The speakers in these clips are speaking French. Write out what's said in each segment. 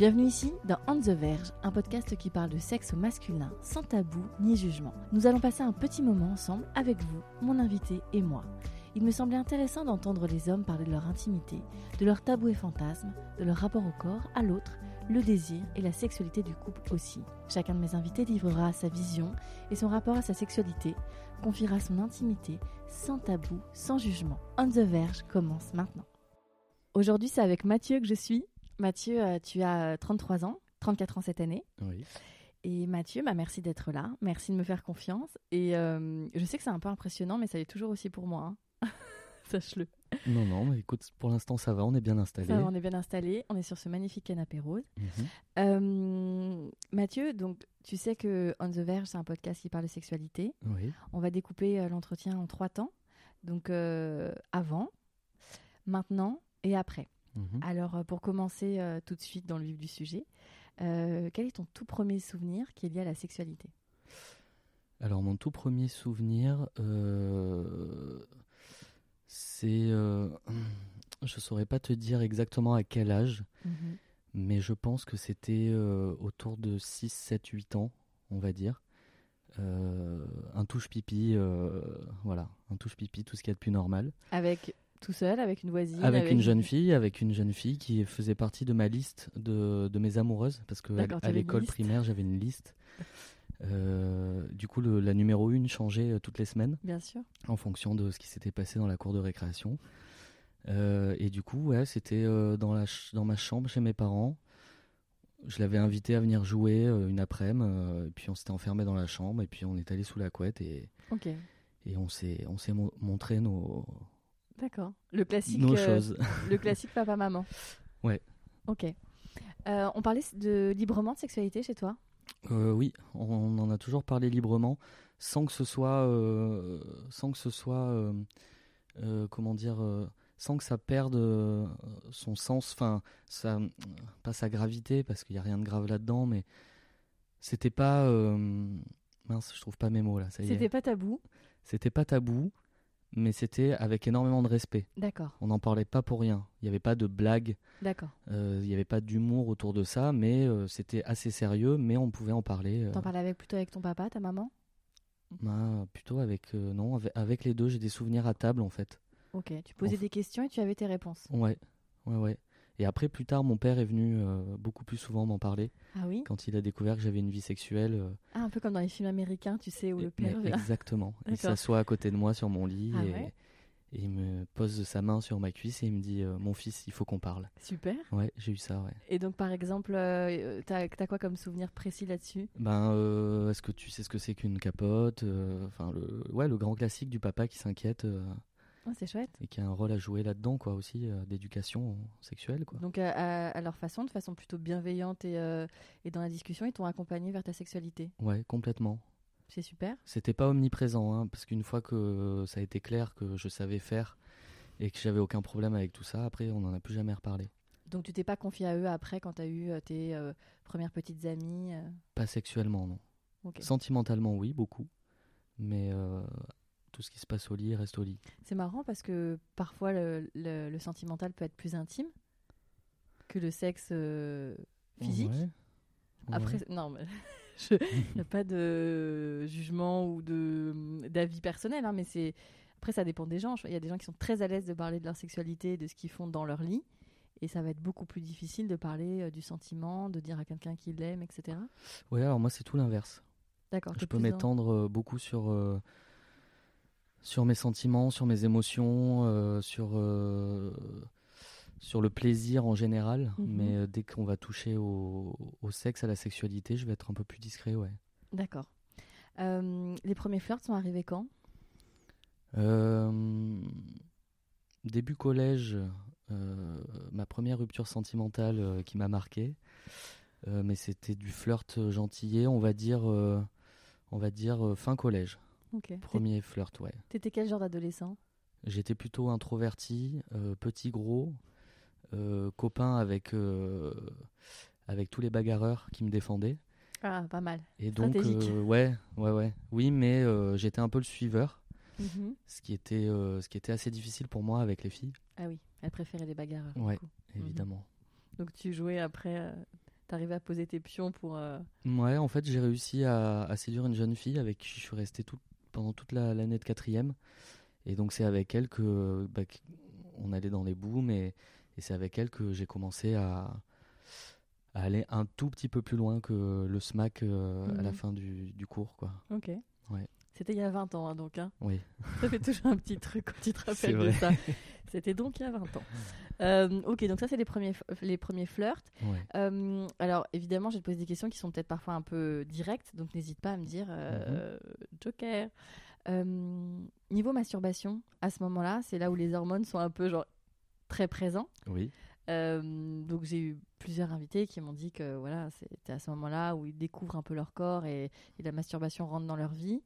Bienvenue ici dans On the Verge, un podcast qui parle de sexe au masculin, sans tabou ni jugement. Nous allons passer un petit moment ensemble avec vous, mon invité et moi. Il me semblait intéressant d'entendre les hommes parler de leur intimité, de leurs tabous et fantasmes, de leur rapport au corps, à l'autre, le désir et la sexualité du couple aussi. Chacun de mes invités livrera sa vision et son rapport à sa sexualité, confiera son intimité, sans tabou, sans jugement. On the Verge commence maintenant. Aujourd'hui, c'est avec Mathieu que je suis. Mathieu, euh, tu as 33 ans, 34 ans cette année. Oui. Et Mathieu, bah, merci d'être là, merci de me faire confiance. Et euh, je sais que c'est un peu impressionnant, mais ça l'est toujours aussi pour moi. hein. Sache-le. Non, non, mais écoute, pour l'instant ça va, on est bien installé. Ça va, on est bien installé, on est sur ce magnifique canapé rose. Mhm. Euh, Mathieu, donc tu sais que On the Verge, c'est un podcast qui parle de sexualité. Oui. On va découper euh, l'entretien en trois temps. Donc euh, avant, maintenant et après. Mhm. Alors euh, pour commencer euh, tout de suite dans le vif du sujet, euh, quel est ton tout premier souvenir qui est lié à la sexualité? Alors mon tout premier souvenir, euh, c'est, je saurais pas te dire exactement à quel âge, mais je pense que c'était autour de 6, 7, 8 ans, on va dire. Un touche pipi, voilà, un touche pipi, tout ce qu'il y a de plus normal. Avec tout seul, avec une voisine Avec une jeune fille, avec une jeune fille qui faisait partie de ma liste de, de mes amoureuses, parce que à, l'école primaire j'avais une liste. Euh, du coup, le- la numéro 1 changeait euh, toutes les semaines Bien sûr. en fonction de ce qui s'était passé dans la cour de récréation. Euh, et du coup, ouais, c'était euh, dans, la dans ma chambre chez mes parents. Je l'avais invité à venir jouer une après-midi, et puis on s'était enfermé dans la chambre, et puis on est allé sous la couette, et, Ok. et on s'est on s'est mon- montré nos, D'accord. Le classique. nos euh, choses. Le classique papa-maman. Ouais. Ok. Euh, on parlait de librement de sexualité chez toi? Euh, oui, on en a toujours parlé librement, sans que ce soit, euh, sans que ce soit, euh, comment dire, sans que ça perde son sens, enfin, ça, pas sa gravité, parce qu'il n'y a rien de grave là-dedans, mais c'était pas, mince, je trouve pas mes mots là, ça y C'était pas tabou? C'était pas tabou, mais c'était avec énormément de respect. D'accord. On n'en parlait pas pour rien. Il n'y avait pas de blagues, D'accord. euh, il n'y avait pas d'humour autour de ça, mais euh, c'était assez sérieux, mais on pouvait en parler. euh, T'en parlais avec, plutôt avec ton papa, ta maman? Bah, plutôt avec euh, non avec, avec les deux j'ai des souvenirs à table en fait Ok. Tu posais des questions et tu avais tes réponses. ouais ouais ouais et après plus tard mon père est venu euh, beaucoup plus souvent m'en parler. Ah oui? Quand il a découvert que j'avais une vie sexuelle euh, Ah, un peu comme dans les films américains, tu sais, où et- le père vient. exactement. Il s'assoit à côté de moi sur mon lit Ah et, ouais? et il me pose sa main sur ma cuisse et il me dit euh, mon fils il faut qu'on parle Super. ouais j'ai eu ça ouais. Et donc, par exemple, t'as as quoi comme souvenir précis là-dessus? Ben est-ce que tu sais ce que c'est qu'une capote enfin le ouais le grand classique du papa qui s'inquiète Oh, C'est chouette. et qui a un rôle à jouer là-dedans quoi aussi euh, d'éducation sexuelle quoi Donc, à, leur façon, de façon plutôt bienveillante et, euh, et dans la discussion, ils t'ont accompagné vers ta sexualité. ouais complètement C'est super. C'était pas omniprésent, hein, parce qu'une fois que ça a été clair que je savais faire et que j'avais aucun problème avec tout ça, après on n'en a plus jamais reparlé. Donc, tu t'es pas confié à eux après quand t'as eu euh, tes euh, premières petites amies Pas sexuellement, non. Sentimentalement, oui, beaucoup. Mais tout ce qui se passe au lit reste au lit. C'est marrant parce que parfois le, le- le sentimental peut être plus intime que le sexe euh, physique. Ouais. Après, non, mais il n'y a pas de jugement ou de d'avis personnel, hein, mais c'est après ça dépend des gens. Il y a des gens qui sont très à l'aise de parler de leur sexualité, de ce qu'ils font dans leur lit, et ça va être beaucoup plus difficile de parler euh, du sentiment, de dire à quelqu'un qu'il l'aime, etc. Ouais, alors moi c'est tout l'inverse. D'accord. Je peux m'étendre euh, beaucoup sur, euh, sur mes sentiments, sur mes émotions, euh, sur, euh, sur le plaisir en général. Mhm. Mais euh, dès qu'on va toucher au, au sexe, à la sexualité, je vais être un peu plus discret, ouais. D'accord. Les premiers flirts sont arrivés quand? Début collège, ma première rupture sentimentale qui m'a marqué. mais c'était du flirt gentillet, on va dire, on va dire fin collège. Premier flirt, ouais. T'étais quel genre d'adolescent? J'étais plutôt introverti, petit gros, copain avec avec tous les bagarreurs qui me défendaient. Ah, pas mal. Et donc, euh, ouais, ouais, ouais. Oui, mais euh, j'étais un peu le suiveur, mhm. ce, qui était, euh, ce qui était assez difficile pour moi avec les filles. Ah oui, elles préféraient les bagarres. Ouais, mhm. évidemment. Donc tu jouais après, t'arrivais à poser tes pions pour. Ouais, en fait, j'ai réussi à, séduire une jeune fille avec qui je suis resté tout, pendant toute l'année de quatrième. Et donc c'est avec elle que bah, on allait dans les booms et c'est avec elle que j'ai commencé à, à aller un tout petit peu plus loin que le SMAC euh, à la mhm. fin du, du, cours. Quoi. Ok. Ouais. C'était il y a 20 ans, hein, donc. Hein. Oui. Ça fait toujours un petit truc quand tu te rappelles de ça. C'était donc il y a 20 ans. Euh, ok, donc ça, c'est les premiers, les premiers flirts. Euh, alors, évidemment, je vais te poser des questions qui sont peut-être parfois un peu directes, donc n'hésite pas à me dire mhm. Joker. niveau masturbation, à ce moment-là, c'est là où les hormones sont un peu genre très présents. Oui. Euh, donc j'ai eu plusieurs invités qui m'ont dit que voilà, c'était à ce moment-là où ils découvrent un peu leur corps et, la masturbation rentre dans leur vie.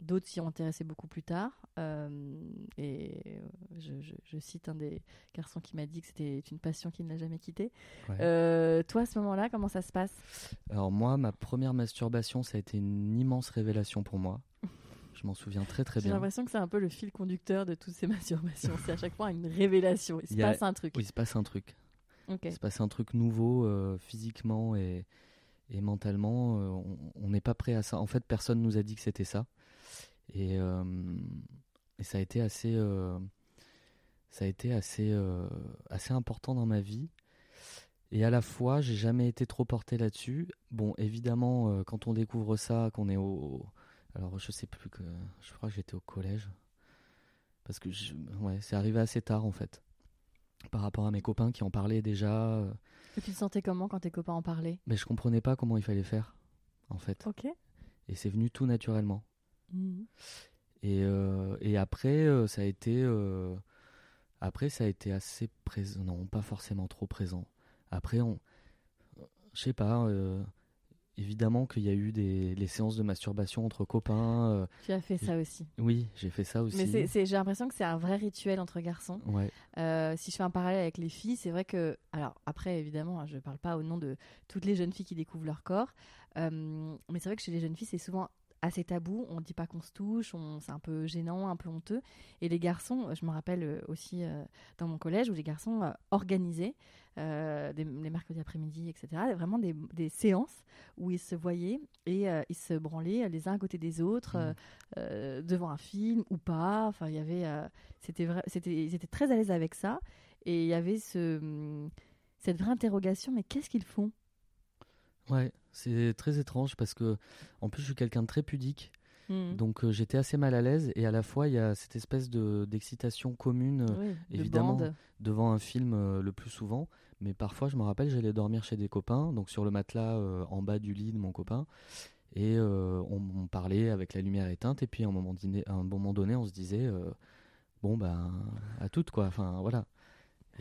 D'autres s'y ont intéressé beaucoup plus tard. Euh, et je, cite un des garçons qui m'a dit que c'était une passion qu'il n'a jamais quittée. Euh, toi, à ce moment-là, comment ça se passe? Alors moi, ma première masturbation, ça a été une immense révélation pour moi. Je m'en souviens très très bien. J'ai l'impression que c'est un peu le fil conducteur de toutes ces masturbations. c'est à chaque fois une révélation. Il se passe un truc. Oui, il se passe un truc. Il se passe un truc nouveau euh, physiquement et, et mentalement. Euh, on n'est pas prêt à ça. En fait, personne nous a dit que c'était ça. Et, euh, et, ça a été assez, ça a été assez, assez important dans ma vie. Et à la fois, j'ai jamais été trop porté là-dessus. Bon, évidemment, quand on découvre ça, qu'on est au, alors je sais plus que je crois que j'étais au collège parce que ouais, c'est arrivé assez tard en fait. Par rapport à mes copains qui en parlaient déjà. Euh, et tu te sentais comment quand tes copains en parlaient? Mais je comprenais pas comment il fallait faire en fait. OK. Et c'est venu tout naturellement. Mmh. Et, euh, et, après euh, ça a été après ça a été assez présent non pas forcément trop présent. Après on je sais pas évidemment qu'il y a eu des les séances de masturbation entre copains. Euh, tu as fait ça aussi. Oui, j'ai fait ça aussi. Mais j'ai l'impression que c'est un vrai rituel entre garçons. Ouais. Euh, si je fais un parallèle avec les filles, c'est vrai que, alors après évidemment, je ne parle pas au nom de toutes les jeunes filles qui découvrent leur corps, euh, mais c'est vrai que chez les jeunes filles, c'est souvent assez tabou. On ne dit pas qu'on se touche, c'est un peu gênant, un peu honteux. Et les garçons, je me rappelle euh, aussi euh, dans mon collège où les garçons euh, organisaient des, les mercredis après-midi, etc. Vraiment des, des, séances où ils se voyaient et ils se branlaient les uns à côté des autres mmh. devant un film ou pas. Enfin, il y avait, c'était vrai, c'était, ils étaient très à l'aise avec ça. Et il y avait ce, cette vraie interrogation, mais qu'est-ce qu'ils font? Ouais, c'est très étrange parce que, en plus, je suis quelqu'un de très pudique. Hmm. Donc euh, j'étais assez mal à l'aise et à la fois il y a cette espèce de d'excitation commune euh, évidemment devant un film euh, le plus souvent. Mais parfois je me rappelle j'allais dormir chez des copains donc sur le matelas en bas du lit de mon copain. Et on, parlait avec la lumière éteinte et puis à un moment, dîner, à un moment donné on se disait bon ben à toutes quoi enfin voilà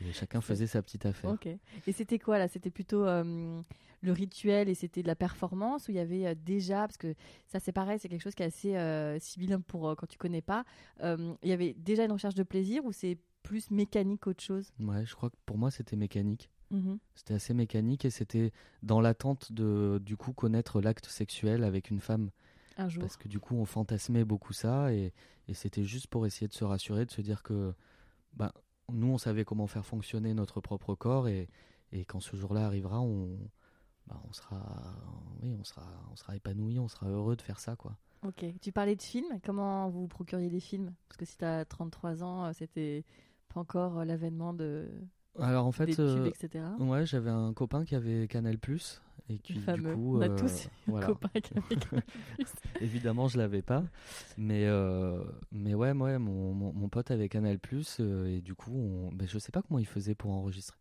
et chacun faisait sa petite affaire. Ok. Et c'était quoi là? C'était plutôt euh, le rituel et c'était de la performance où il y avait euh, déjà, parce que ça c'est pareil, c'est quelque chose qui est assez euh, sibyllin pour quand tu connais pas. il y avait déjà une recherche de plaisir ou c'est plus mécanique qu'autre chose? Ouais, je crois que pour moi c'était mécanique. Mmh c'était assez mécanique et c'était dans l'attente de du coup connaître l'acte sexuel avec une femme. Un jour. Parce que du coup on fantasmait beaucoup ça et, et c'était juste pour essayer de se rassurer, de se dire que bah, nous, on savait comment faire fonctionner notre propre corps et, quand ce jour-là arrivera, on, bah, on sera, oui, on sera, on sera épanoui, on sera heureux de faire ça, quoi. Ok. Tu parlais de films. Comment vous procuriez des films? Parce que si tu as 33 ans, euh, c'était pas encore euh, l'avènement de. Alors en fait, des etc. ouais, j'avais un copain qui avait Canal Plus et qui du coup, on a tous un copain qui avait Canal Évidemment, je l'avais pas, mais euh, mais ouais, ouais, mon, mon, pote avait Canal Plus euh, et du coup, on, ben, je sais pas comment il faisait pour enregistrer.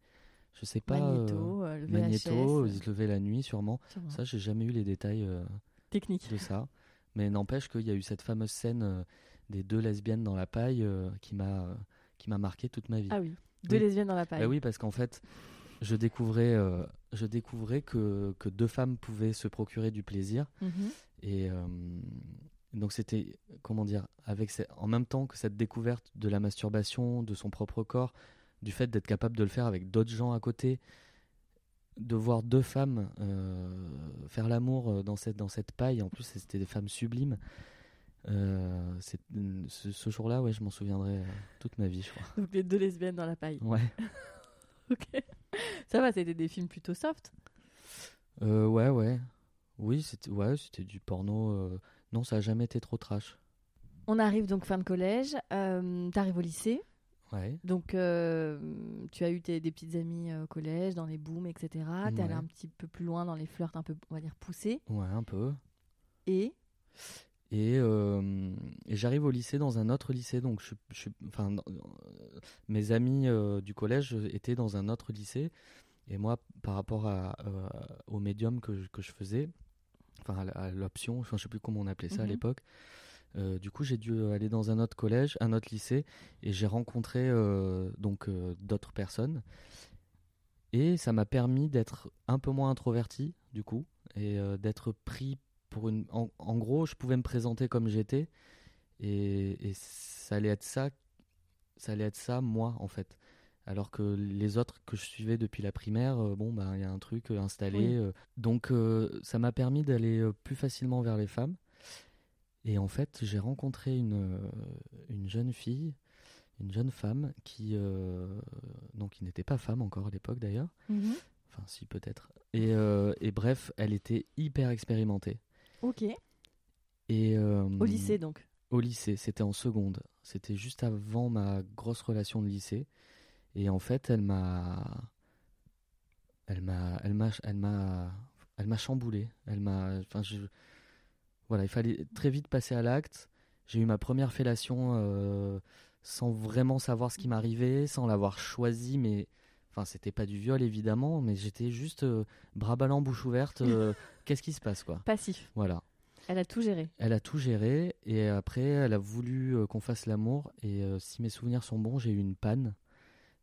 Je sais pas. Magnéto, euh, le Magnéto, il se levait la nuit sûrement. sûrement. Ça, j'ai jamais eu les détails techniques de ça, mais n'empêche qu'il y a eu cette fameuse scène des deux lesbiennes dans la paille qui m'a qui m'a marqué toute ma vie. Ah oui. Deux lesbiennes dans la paille. Bah oui, parce qu'en fait, je découvrais, euh, je découvrais que, que, deux femmes pouvaient se procurer du plaisir. Mhm. Et euh, donc c'était, comment dire, avec en même temps que cette découverte de la masturbation, de son propre corps, du fait d'être capable de le faire avec d'autres gens à côté, de voir deux femmes euh, faire l'amour dans cette, dans cette paille, en plus c'était des femmes sublimes. Ce, ce jour-là, ouais, je m'en souviendrai toute ma vie, je crois. Donc les deux lesbiennes dans la paille. Ouais. ok. Ça va, c'était des films plutôt soft? Euh, ouais, ouais. Oui, c'était ouais, c'était du porno. Euh, non, ça a jamais été trop trash. On arrive donc fin de collège. Euh, T'arrives au lycée. Ouais. Donc, euh, tu as eu tes, des petites amies au collège, dans les booms, etc. T'es allé un petit peu plus loin dans les flirts un peu, on va dire, poussés. Ouais, un peu. Et? Et, euh, et j'arrive au lycée dans un autre lycée, donc je, je enfin, mes amis euh, du collège étaient dans un autre lycée, et moi, par rapport à, euh, au médium que je, que je faisais, enfin à, l'option, je ne sais plus comment on appelait ça à mhm. l'époque, du coup j'ai dû aller dans un autre collège, un autre lycée, et j'ai rencontré donc d'autres personnes, et ça m'a permis d'être un peu moins introverti du coup, et d'être pris pour une, en, gros, je pouvais me présenter comme j'étais et, ça allait être ça, ça allait être ça moi en fait. Alors que les autres que je suivais depuis la primaire, euh, bon bah il y a un truc euh, installé, euh. donc ça m'a permis d'aller plus facilement vers les femmes. Et en fait, j'ai rencontré une, une jeune fille, une jeune femme qui donc qui n'était pas femme encore à l'époque d'ailleurs. Mhm. Enfin si peut-être. Et, et bref, elle était hyper expérimentée. Ok. Et, euh, au lycée donc Au lycée, c'était en seconde. C'était juste avant ma grosse relation de lycée. Et en fait, elle m'a. Elle m'a. Elle m'a. Elle m'a. Elle m'a chamboulé. Elle m'a. Enfin, je. Voilà, il fallait très vite passer à l'acte. J'ai eu ma première fellation euh, sans vraiment savoir ce qui m'arrivait, sans l'avoir choisi, mais Enfin, c'était pas du viol évidemment, mais j'étais juste euh, bras ballants, bouche ouverte. Euh, qu'est-ce qui se passe quoi? Passif. Voilà. Elle a tout géré. Elle a tout géré et après elle a voulu euh, qu'on fasse l'amour et si mes souvenirs sont bons, j'ai eu une panne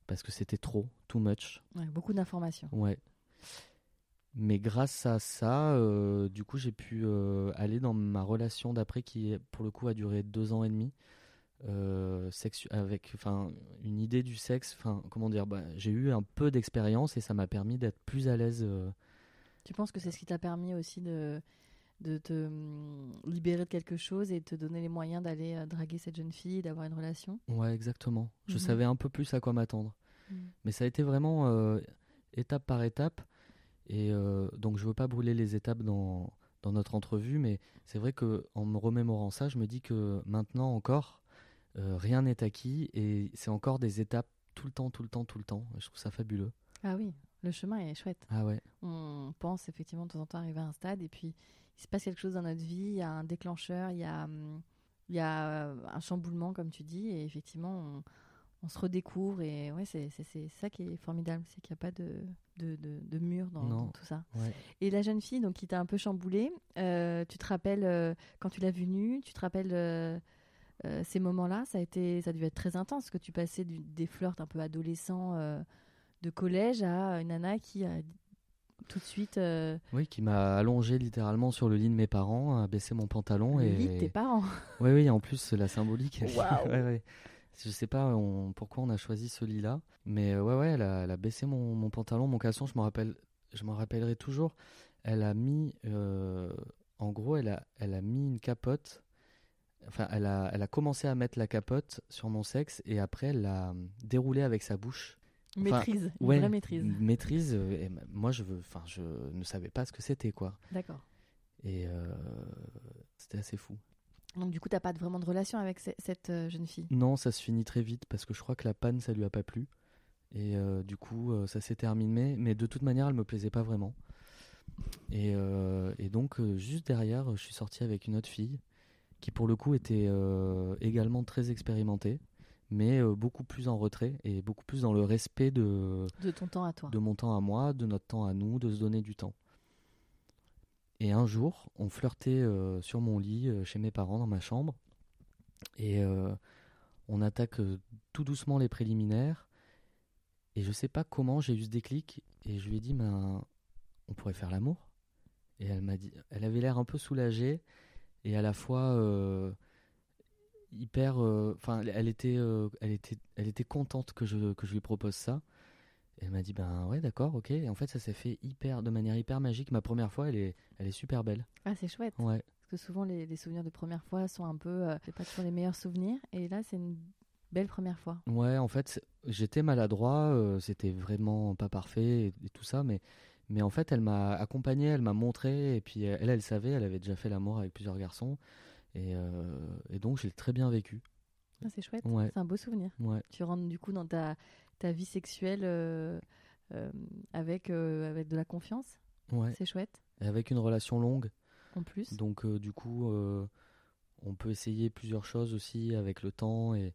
parce que c'était trop, too much. beaucoup d'informations. Ouais. Mais grâce à ça, du coup, j'ai pu aller dans ma relation d'après qui, pour le coup, a duré deux ans et demi. Euh, avec enfin une idée du sexe enfin comment dire bah, j'ai eu un peu d'expérience et ça m'a permis d'être plus à l'aise euh. tu penses que c'est ce qui t'a permis aussi de de te hum, libérer de quelque chose et de te donner les moyens d'aller euh, draguer cette jeune fille d'avoir une relation? Ouais exactement je mhm. savais un peu plus à quoi m'attendre mhm. mais ça a été vraiment étape par étape et donc je veux pas brûler les étapes dans dans notre entrevue mais c'est vrai que en me remémorant ça je me dis que maintenant encore euh, rien n'est acquis et c'est encore des étapes tout le temps, tout le temps, tout le temps. Je trouve ça fabuleux. Ah oui, le chemin est chouette. Ah ouais. On pense effectivement de temps en temps arriver à un stade et puis il se passe quelque chose dans notre vie, il y a un déclencheur, il y a, hum, il y a euh, un chamboulement comme tu dis et effectivement on, se redécouvre et ouais c'est ça qui est formidable, c'est qu'il n'y a pas de, de, de, mur dans, tout ça. Et la jeune fille donc qui t'a un peu chamboulé, euh, tu te rappelles quand tu l'as vue nue, tu te rappelles euh, ces moments-là, ça a été, ça a dû être très intense, que tu passais des flirts un peu adolescents euh, de collège à une nana qui a tout de suite. Euh, oui, qui m'a allongé littéralement sur le lit de mes parents, a baissé mon pantalon le et. lit de tes parents. Oui, oui, en plus la symbolique. Wow. ouais, Je sais pas pourquoi on a choisi ce lit-là, mais ouais, ouais, elle a, baissé mon, mon, pantalon, mon caleçon. Je me rappelle, je m'en rappellerai toujours. Elle a mis, en gros, elle a, elle a mis une capote Enfin, elle a, elle a commencé à mettre la capote sur mon sexe et après elle l'a déroulé avec sa bouche. maîtrise, une vraie maîtrise. Maîtrise. Euh, et moi, je veux, enfin, je ne savais pas ce que c'était, quoi. D'accord. Et euh, c'était assez fou. Donc du coup, t'as pas vraiment de relation avec cette euh, jeune fille? Non, ça se finit très vite parce que je crois que la panne, ça lui a pas plu. Et du coup, ça s'est terminé. Mais de toute manière, elle me plaisait pas vraiment. Et, et donc, juste derrière, je suis sorti avec une autre fille qui pour le coup était euh, également très expérimenté, mais euh, beaucoup plus en retrait et beaucoup plus dans le respect de, de ton temps à toi. De mon temps à moi, de notre temps à nous, de se donner du temps. Et un jour, on flirtait euh, sur mon lit chez mes parents dans ma chambre et on attaque tout doucement les préliminaires Et je sais pas comment j'ai eu ce déclic et je lui ai dit, ben, on pourrait faire l'amour. Et elle m'a dit, elle avait l'air un peu soulagée et à la fois euh, hyper, euh, enfin, elle était, euh, elle était, elle était contente que je que je lui propose ça. elle m'a dit, ben ouais, d'accord, ok. Et en fait, ça s'est fait hyper, de manière hyper magique. Ma première fois, elle est, elle est super belle. Ah, c'est chouette. Ouais. Parce que souvent, les, les, souvenirs de première fois sont un peu, c'est pas toujours les meilleurs souvenirs. Et là, c'est une belle première fois. Ouais, en fait, j'étais maladroit, c'était vraiment pas parfait et, tout ça, mais mais en fait, elle m'a accompagné, elle m'a montré, et puis elle, elle savait, elle avait déjà fait l'amour avec plusieurs garçons, et, euh, et donc j'ai très bien vécu. Ah, c'est chouette, c'est un beau souvenir. Ouais. Tu rentres du coup dans ta, ta vie sexuelle euh, euh, avec, avec de la confiance. Ouais. C'est chouette. Et avec une relation longue. En plus. Donc du coup, on peut essayer plusieurs choses aussi avec le temps et,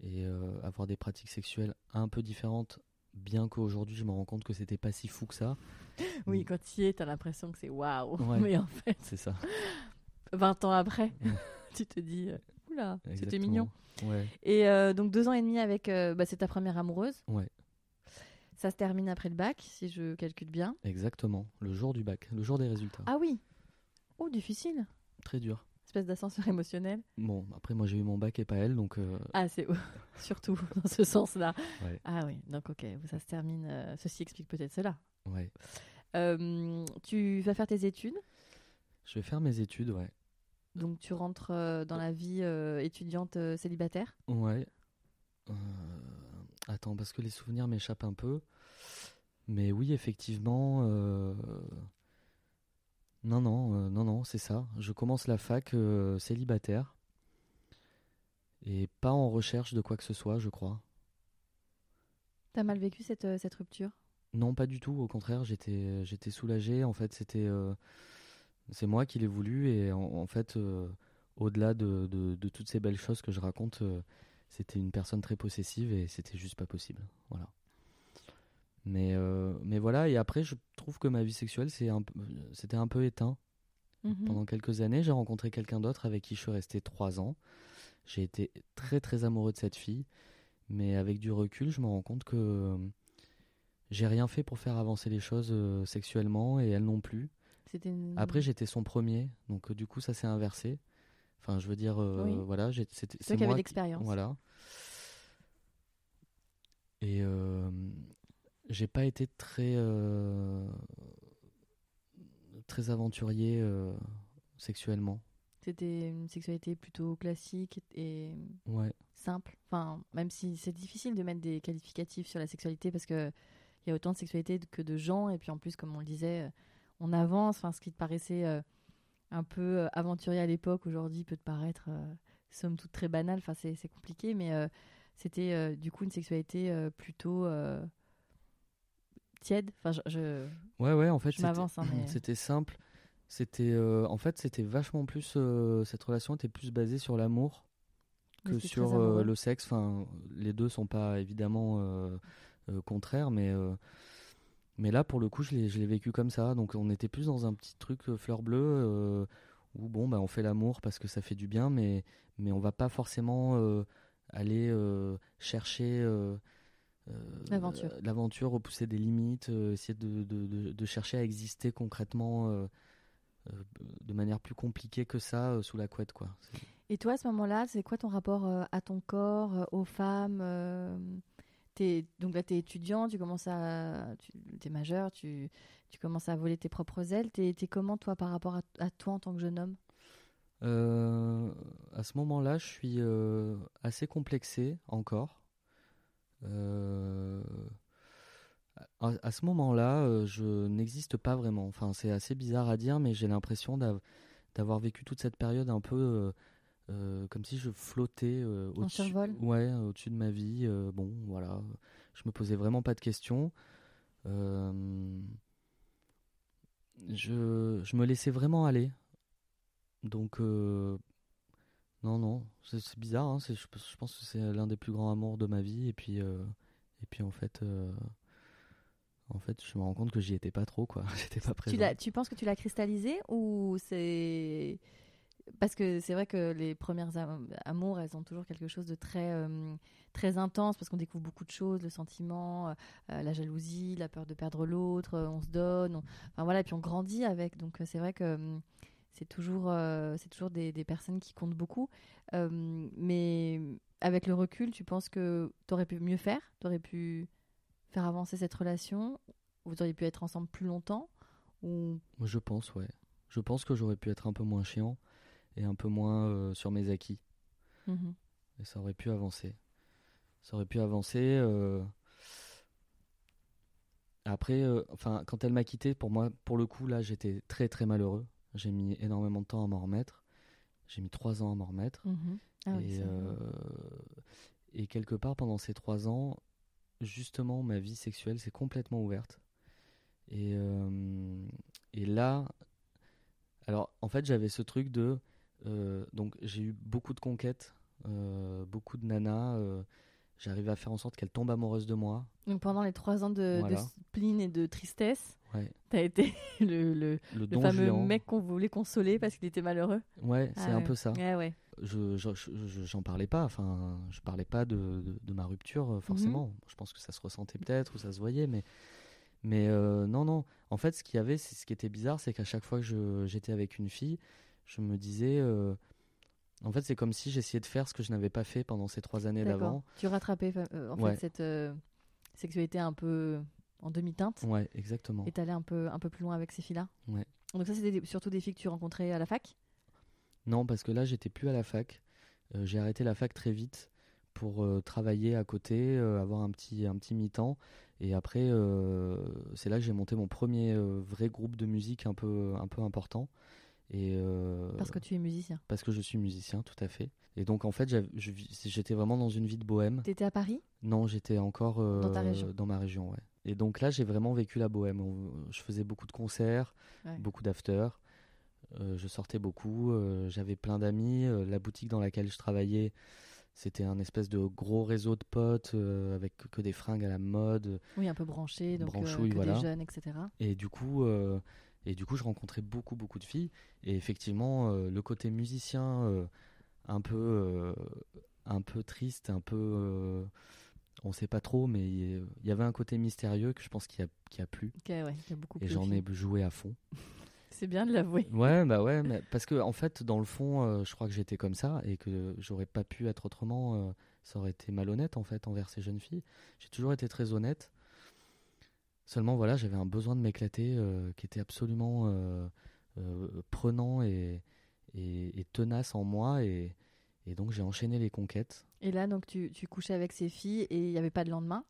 et avoir des pratiques sexuelles un peu différentes bien qu'aujourd'hui je me rends compte que c'était pas si fou que ça. Oui, quand tu y es, t'as l'impression que c'est waouh. Mais en fait, c'est ça. 20 ans après, tu te dis, euh, oula, c'était mignon. Et euh, donc deux ans et demi avec, euh, bah, c'est ta première amoureuse. Ouais. Ça se termine après le bac, si je calcule bien. Exactement, le jour du bac, le jour des résultats. Ah oui. Oh, difficile. Très dur espèce d'ascenseur émotionnel. Bon, après moi j'ai eu mon bac et pas elle, donc. Euh, ah c'est surtout dans ce sens-là. Ah oui, donc ok, ça se termine. Euh, ceci explique peut-être cela. Ouais. Euh, tu vas faire tes études? Je vais faire mes études, ouais. Donc tu rentres dans la vie étudiante célibataire? Ouais. Attends, parce que les souvenirs m'échappent un peu. Mais oui, effectivement, non, non, euh, non, non, c'est ça. Je commence la fac euh, célibataire et pas en recherche de quoi que ce soit, je crois. T'as mal vécu cette, euh, cette rupture? Non, pas du tout. Au contraire, j'étais j'étais soulagé. En fait, c'était c'est moi qui l'ai voulu et en, fait, au-delà de, de, toutes ces belles choses que je raconte, c'était une personne très possessive et c'était juste pas possible. Voilà. Mais, euh, mais voilà, et après, je trouve que ma vie sexuelle, c'était un, un, peu éteint. Mhm. Pendant quelques années, j'ai rencontré quelqu'un d'autre avec qui je suis resté trois ans. J'ai été très très amoureux de cette fille, mais avec du recul, je me rends compte que euh, j'ai rien fait pour faire avancer les choses euh, sexuellement et elle non plus. Après, j'étais son premier, donc du coup, ça s'est inversé. Enfin, je veux dire, voilà, c'était. C'est toi qui avais l'expérience. Voilà. Et, j'ai pas été très euh, très aventurier euh, sexuellement. C'était une sexualité plutôt classique et ouais. simple. Enfin, même si c'est difficile de mettre des qualificatifs sur la sexualité parce que il y a autant de sexualité que de gens et puis en plus, comme on le disait, on avance. Enfin, ce qui te paraissait euh, un peu aventurier à l'époque aujourd'hui peut te paraître somme toute très banal. Enfin, c'est compliqué, mais c'était du coup une sexualité plutôt tiède. Enfin, je, ouais, ouais, en fait, hein, c'était simple. C'était, euh, en fait, c'était vachement plus. Euh, cette relation était plus basée sur l'amour que sur euh, le sexe. Enfin, les deux sont pas évidemment contraires, mais mais là, pour le coup, je l'ai vécu comme ça. Donc, on était plus dans un petit truc fleur bleue où bon, bah, on fait l'amour parce que ça fait du bien, mais mais on va pas forcément aller chercher euh, l'aventure. L'aventure, repousser des limites, euh, essayer de, de, de, chercher à exister concrètement euh, de manière plus compliquée que ça sous la couette. Quoi. Et toi, à ce moment-là, c'est quoi ton rapport à ton corps, aux femmes es, Donc là, tu es étudiant, tu commences à. Tu es majeur, tu, tu commences à voler tes propres ailes. Tu es, comment, toi, par rapport à, toi en tant que jeune homme? À ce moment-là, je suis assez complexé encore. Euh, à, ce moment-là, euh, je n'existe pas vraiment. Enfin, c'est assez bizarre à dire, mais j'ai l'impression d'avoir vécu toute cette période un peu euh, comme si je flottais au-dessus ouais, au de ma vie. bon, voilà, je me posais vraiment pas de questions. je, je, me laissais vraiment aller. Donc, non, non, c'est bizarre. Hein, je, je, pense que c'est l'un des plus grands amours de ma vie. Et puis, euh, et puis en fait, euh, en fait, je me rends compte que j'y étais pas trop, quoi. J'étais pas présent. Tu, tu penses que tu l'as cristallisé ou c'est parce que c'est vrai que les premières amours, elles ont toujours quelque chose de très, euh, très intense parce qu'on découvre beaucoup de choses, le sentiment, euh, la jalousie, la peur de perdre l'autre, on se donne, enfin voilà, et puis on grandit avec. Donc c'est vrai que c'est toujours, c'est toujours des, des, personnes qui comptent beaucoup. mais avec le recul, tu penses que tu aurais pu mieux faire? Tu aurais pu faire avancer cette relation? Vous auriez pu être ensemble plus longtemps? Ou... Je pense, ouais. Je pense que j'aurais pu être un peu moins chiant et un peu moins euh, sur mes acquis. Mhm. Et ça aurait pu avancer. Ça aurait pu avancer. Euh, après, euh, enfin, quand elle m'a quitté, pour moi, pour le coup, là, j'étais très très malheureux. J'ai mis énormément de temps à m'en remettre. J'ai mis trois ans à m'en remettre. Mhm. Ah et, et, quelque part, pendant ces trois ans, justement, ma vie sexuelle s'est complètement ouverte. Et, et là, alors en fait, j'avais ce truc de euh, donc j'ai eu beaucoup de conquêtes, euh, beaucoup de nanas. Euh, j'arrivais à faire en sorte qu'elles tombent amoureuses de moi. Donc pendant les trois ans de, spleen et de tristesse, ouais. t'as été le, le, le, fameux mec qu'on voulait consoler parce qu'il était malheureux. Ouais, c'est ah un peu ça. Ouais, Je j'en parlais pas, enfin je parlais pas de, de, ma rupture forcément. Mhm. Je pense que ça se ressentait peut-être ou ça se voyait, mais mais non non. En fait, ce qu'il y avait, ce qui était bizarre, c'est qu'à chaque fois que j'étais avec une fille, je me disais. Euh, en fait, c'est comme si j'essayais de faire ce que je n'avais pas fait pendant ces trois années d'avant. Tu rattrapais euh, en fait cette euh, sexualité un peu en demi-teinte. Ouais, exactement. Et t'allais un peu, un peu plus loin avec ces filles-là. Ouais. Donc ça, c'était surtout des filles que tu rencontrais à la fac? Non, parce que là, j'étais plus à la fac. j'ai arrêté la fac très vite pour travailler à côté, avoir un petit, un petit mi-temps. Et après, c'est là que j'ai monté mon premier vrai groupe de musique un peu, un peu important. Et euh, parce que tu es musicien. Parce que je suis musicien, tout à fait. Et donc en fait, j'étais vraiment dans une vie de bohème. T'étais à Paris? Non, j'étais encore euh, dans, ma région, ouais. Et donc là, j'ai vraiment vécu la bohème. Je faisais beaucoup de concerts, beaucoup d'after. Euh, je sortais beaucoup. J'avais plein d'amis. la boutique dans laquelle je travaillais, c'était un espèce de gros réseau de potes avec que des fringues à la mode. Oui, un peu branché, donc que des jeunes, etc. Et du coup, et du coup, je rencontrais beaucoup, beaucoup de filles. Et effectivement, euh, le côté musicien, euh, un peu, euh, un peu triste, un peu, on sait pas trop, mais il y, avait un côté mystérieux que je pense qu'il y a, qui a plu. et j'en ai joué à fond. C'est bien de l'avouer. Ouais, bah ouais, mais parce que en fait, dans le fond, je crois que j'étais comme ça et que j'aurais pas pu être autrement. ça aurait été malhonnête en fait envers ces jeunes filles. J'ai toujours été très honnête. Seulement, voilà, j'avais un besoin de m'éclater euh, qui était absolument euh, euh, prenant et, et, tenace en moi. Et, et donc, j'ai enchaîné les conquêtes. Et là, donc, tu, tu couchais avec ces filles et il n'y avait pas de lendemain?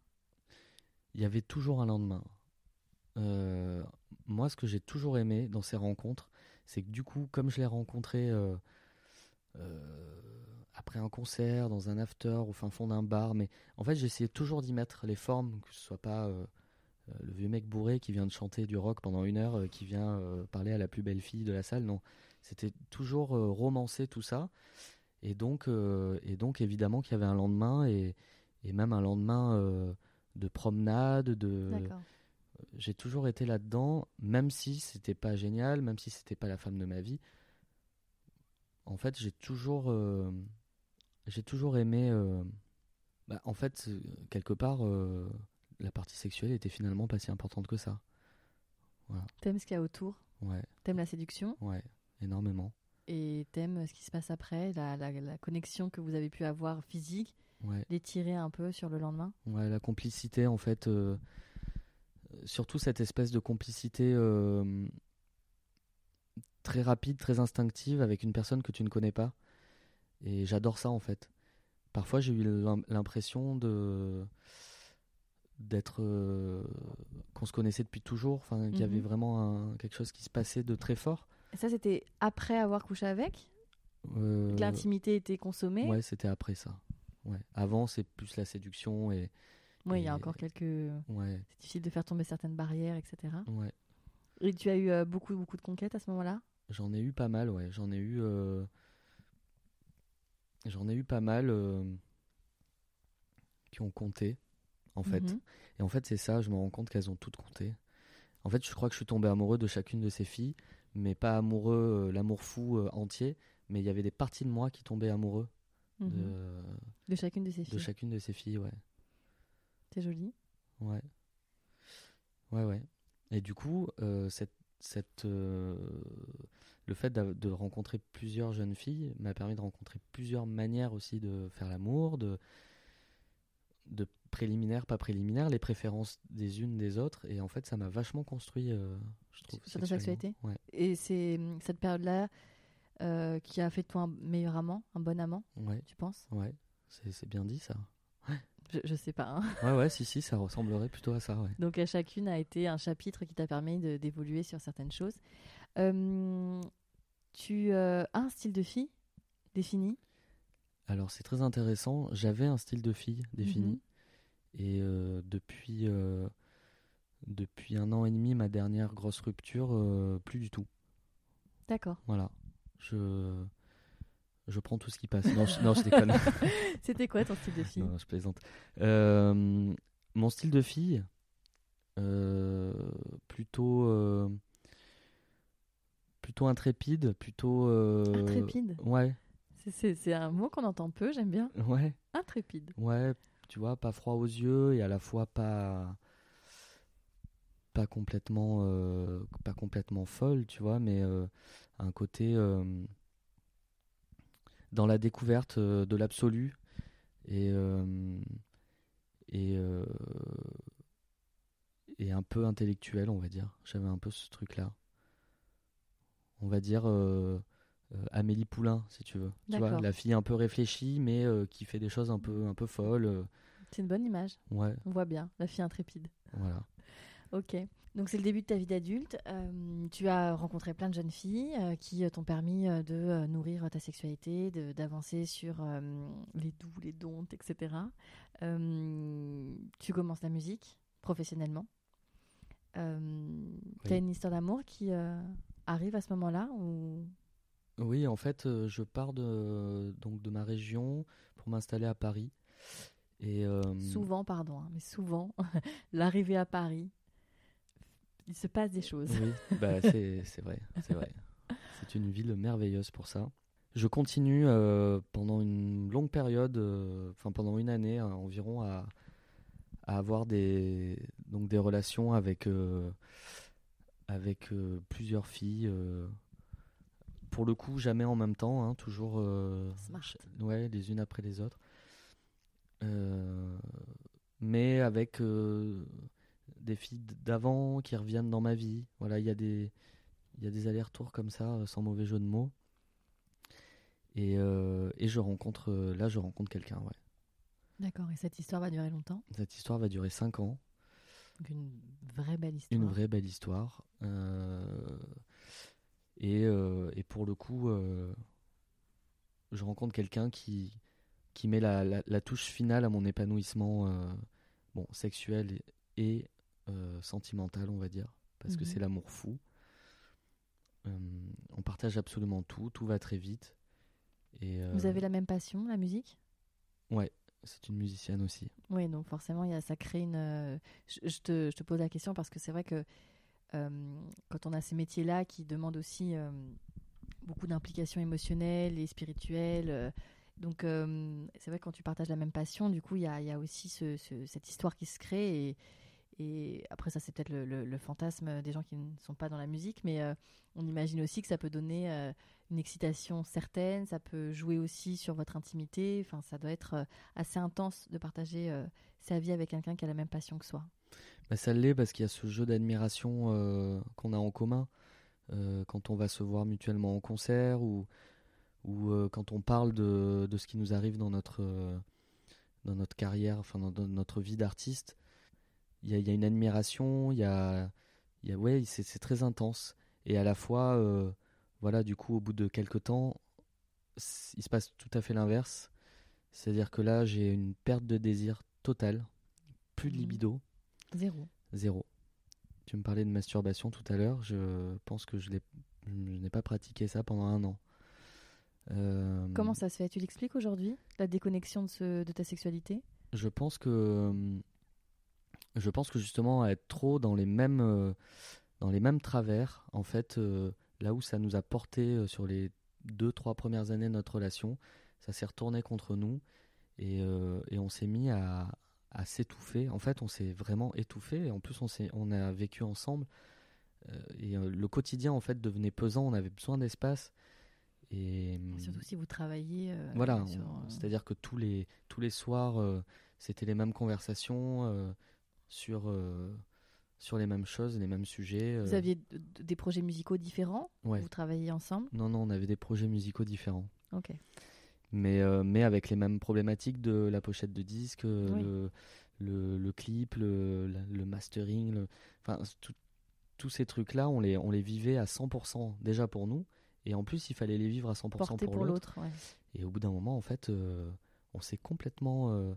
Il y avait toujours un lendemain. moi, ce que j'ai toujours aimé dans ces rencontres, c'est que du coup, comme je les rencontrées après un concert, dans un after, au fin fond d'un bar, mais en fait, j'essayais toujours d'y mettre les formes, que ce soit pas euh, le vieux mec bourré qui vient de chanter du rock pendant une heure, euh, qui vient euh, parler à la plus belle fille de la salle. Non, c'était toujours romancé tout ça. Et donc, et donc évidemment qu'il y avait un lendemain et, et même un lendemain de promenade, de. J'ai toujours été là-dedans, même si c'était pas génial, même si c'était pas la femme de ma vie. En fait, j'ai toujours, j'ai toujours aimé. Bah, en fait, quelque part, la partie sexuelle était finalement pas si importante que ça. T'aimes ce qu'il y a autour? Ouais. T'aimes la séduction? Ouais, énormément. Et t'aimes ce qui se passe après, la, la, connexion que vous avez pu avoir physique, ouais. l'étirer un peu sur le lendemain? Ouais, la complicité en fait. Euh, surtout cette espèce de complicité euh, très rapide, très instinctive avec une personne que tu ne connais pas. Et j'adore ça en fait. Parfois j'ai eu l'impression de d'être euh, qu'on se connaissait depuis toujours enfin qu'il y avait mhm. vraiment quelque chose qui se passait de très fort. Et ça c'était après avoir couché avec? Euh... l'intimité était consommée? ouais c'était après ça. Ouais. Avant c'est plus la séduction et oui il y a encore quelques ouais. c'est difficile de faire tomber certaines barrières etc ouais. Et tu as eu euh, beaucoup beaucoup de conquêtes à ce moment-là? J'en ai eu pas mal ouais. J'en ai eu j'en ai eu pas mal qui ont compté en fait. Mhm. Et en fait, c'est ça, je me rends compte qu'elles ont toutes compté. En fait, je crois que je suis tombé amoureux de chacune de ces filles, mais pas amoureux, euh, l'amour fou euh, entier, mais il y avait des parties de moi qui tombaient amoureux Mhm. de, De chacune de ces de filles. chacune de ces filles, ouais. C'est joli. Ouais. Ouais, ouais. Et du coup, euh, cette, cette, le fait de rencontrer plusieurs jeunes filles m'a permis de rencontrer plusieurs manières aussi de faire l'amour, de, de préliminaires, pas préliminaires, les préférences des unes des autres. Et en fait, ça m'a vachement construit, euh, je trouve. Sur ta sexualité Ouais. Et c'est hum, cette période-là euh, qui a fait de toi un meilleur amant, un bon amant, Ouais, tu penses? Ouais. C'est bien dit, ça. je, je sais pas. hein. Ouais, ouais, si, si, ça ressemblerait plutôt à ça, ouais. Donc à chacune a été un chapitre qui t'a permis d'évoluer sur certaines choses. Euh, tu euh, as un style de fille défini? Alors c'est très intéressant. J'avais un style de fille défini Mhm. Et euh, depuis euh, depuis un an et demi, ma dernière grosse rupture, euh, plus du tout. D'accord. Voilà, je je prends tout ce qui passe. Non, je, non, je déconne. C'était quoi ton style de fille? Non, je plaisante. Euh, mon style de fille, euh, plutôt euh, plutôt intrépide, plutôt Intrépide? Ouais, c'est un mot qu'on entend peu, j'aime bien. ouais. Intrépide. Ouais, tu vois, pas froid aux yeux et à la fois pas pas complètement euh, pas complètement folle, tu vois, mais euh, un côté euh, dans la découverte de l'absolu et et un peu intellectuel, on va dire. J'avais un peu ce truc-là. On va dire Amélie Poulain, si tu veux. Tu vois, la fille un peu réfléchie, mais euh, qui fait des choses un peu, un peu folles. euh, C'est une bonne image. ouais, On voit bien, la fille intrépide. voilà. Ok. Donc c'est le début de ta vie d'adulte. Euh, tu as rencontré plein de jeunes filles euh, qui euh, t'ont permis euh, de euh, nourrir ta sexualité, d'avancer sur euh, les doux, les dontes, etc. Euh, tu commences la musique professionnellement. Euh, Tu as Oui. une histoire d'amour qui euh, arrive à ce moment-là ou... Oui, en fait, euh, je pars de, donc de ma région pour m'installer à Paris. Et, euh, Souvent, pardon, hein, mais souvent, l'arrivée à Paris, il se passe des choses. Oui, bah, c'est c'est vrai, c'est vrai. C'est une ville merveilleuse pour ça. Je continue euh, pendant une longue période, enfin pendant une année hein, environ, à, à avoir des, donc des relations avec, avec plusieurs filles. Euh, pour le coup, jamais en même temps, hein, toujours euh, Smart. ch- ouais, les unes après les autres. Euh, mais avec euh, des filles d'avant qui reviennent dans ma vie. Voilà, il y a des, il y a des allers-retours comme ça, euh, sans mauvais jeu de mots. Et, euh, et je rencontre, euh, là, je rencontre quelqu'un, ouais. D'accord, et cette histoire va durer longtemps? Cette histoire va durer 5 ans. Donc une vraie belle histoire. Une vraie belle histoire. Euh, et, euh, et pour le coup, euh, je rencontre quelqu'un qui, qui met la, la- la touche finale à mon épanouissement euh, bon, sexuel et, et, sentimental, on va dire. Parce que Mhm. c'est l'amour fou. On partage absolument tout, tout va très vite. Et, euh, Vous avez la même passion, la musique? C'est une musicienne aussi. Oui, donc forcément, y a, ça crée une. Je, je te, je te pose la question parce que c'est vrai que quand on a ces métiers-là qui demandent aussi euh, beaucoup d'implications émotionnelles et spirituelles, euh, donc euh, c'est vrai que quand tu partages la même passion, du coup, il y a, aussi ce- ce- cette histoire qui se crée. Et, après, ça, c'est peut-être le, fantasme des gens qui ne sont pas dans la musique, mais euh, on imagine aussi que ça peut donner euh, une excitation certaine, ça peut jouer aussi sur votre intimité. Enfin, ça doit être euh, assez intense de partager euh, sa vie avec quelqu'un qui a la même passion que soi. Bah, ça l'est parce qu'il y a ce jeu d'admiration euh, qu'on a en commun euh, quand on va se voir mutuellement en concert ou, ou euh, quand on parle de, de ce qui nous arrive dans notre, dans notre carrière, enfin dans, dans notre vie d'artiste. Il y a, il y a une admiration, il y a, y a ouais, c'est c'est très intense. Et à la fois, voilà, du coup, au bout de quelques temps, il se passe tout à fait l'inverse. C'est-à-dire que là, j'ai une perte de désir totale, plus de Mhm. libido. Zéro. Zéro. Tu me parlais de masturbation tout à l'heure. Je pense que je n'ai pas pratiqué ça pendant un an. Euh, Comment ça se fait? Tu l'expliques aujourd'hui La déconnexion de, ce- de ta sexualité? Je pense que euh, je pense que justement à être trop dans les mêmes euh, dans les mêmes travers, en fait, euh, là où ça nous a porté euh, sur les deux, trois premières années de notre relation, ça s'est retourné contre nous et, et on s'est mis à, à s'étouffer. En fait, on s'est vraiment étouffé. Et en plus, on, on a vécu ensemble. et le quotidien, en fait, devenait pesant. On avait besoin d'espace. Et, surtout si vous travaillez. Euh, voilà, euh, c'est-à-dire que tous les, tous les soirs, euh, c'était les mêmes conversations sur, sur les mêmes choses, les mêmes sujets. Vous aviez des projets musicaux différents? Vous travailliez ensemble? Non, non, on avait des projets musicaux différents. Ok. Mais, mais avec les mêmes problématiques de la pochette de disque, le, le, le, clip, le, le mastering, enfin, tous ces trucs-là, on les, on les vivait à 100% déjà pour nous. Et en plus, il fallait les vivre à 100% pour, l'autre. Et au bout d'un moment, en fait, euh, on s'est complètement. Euh,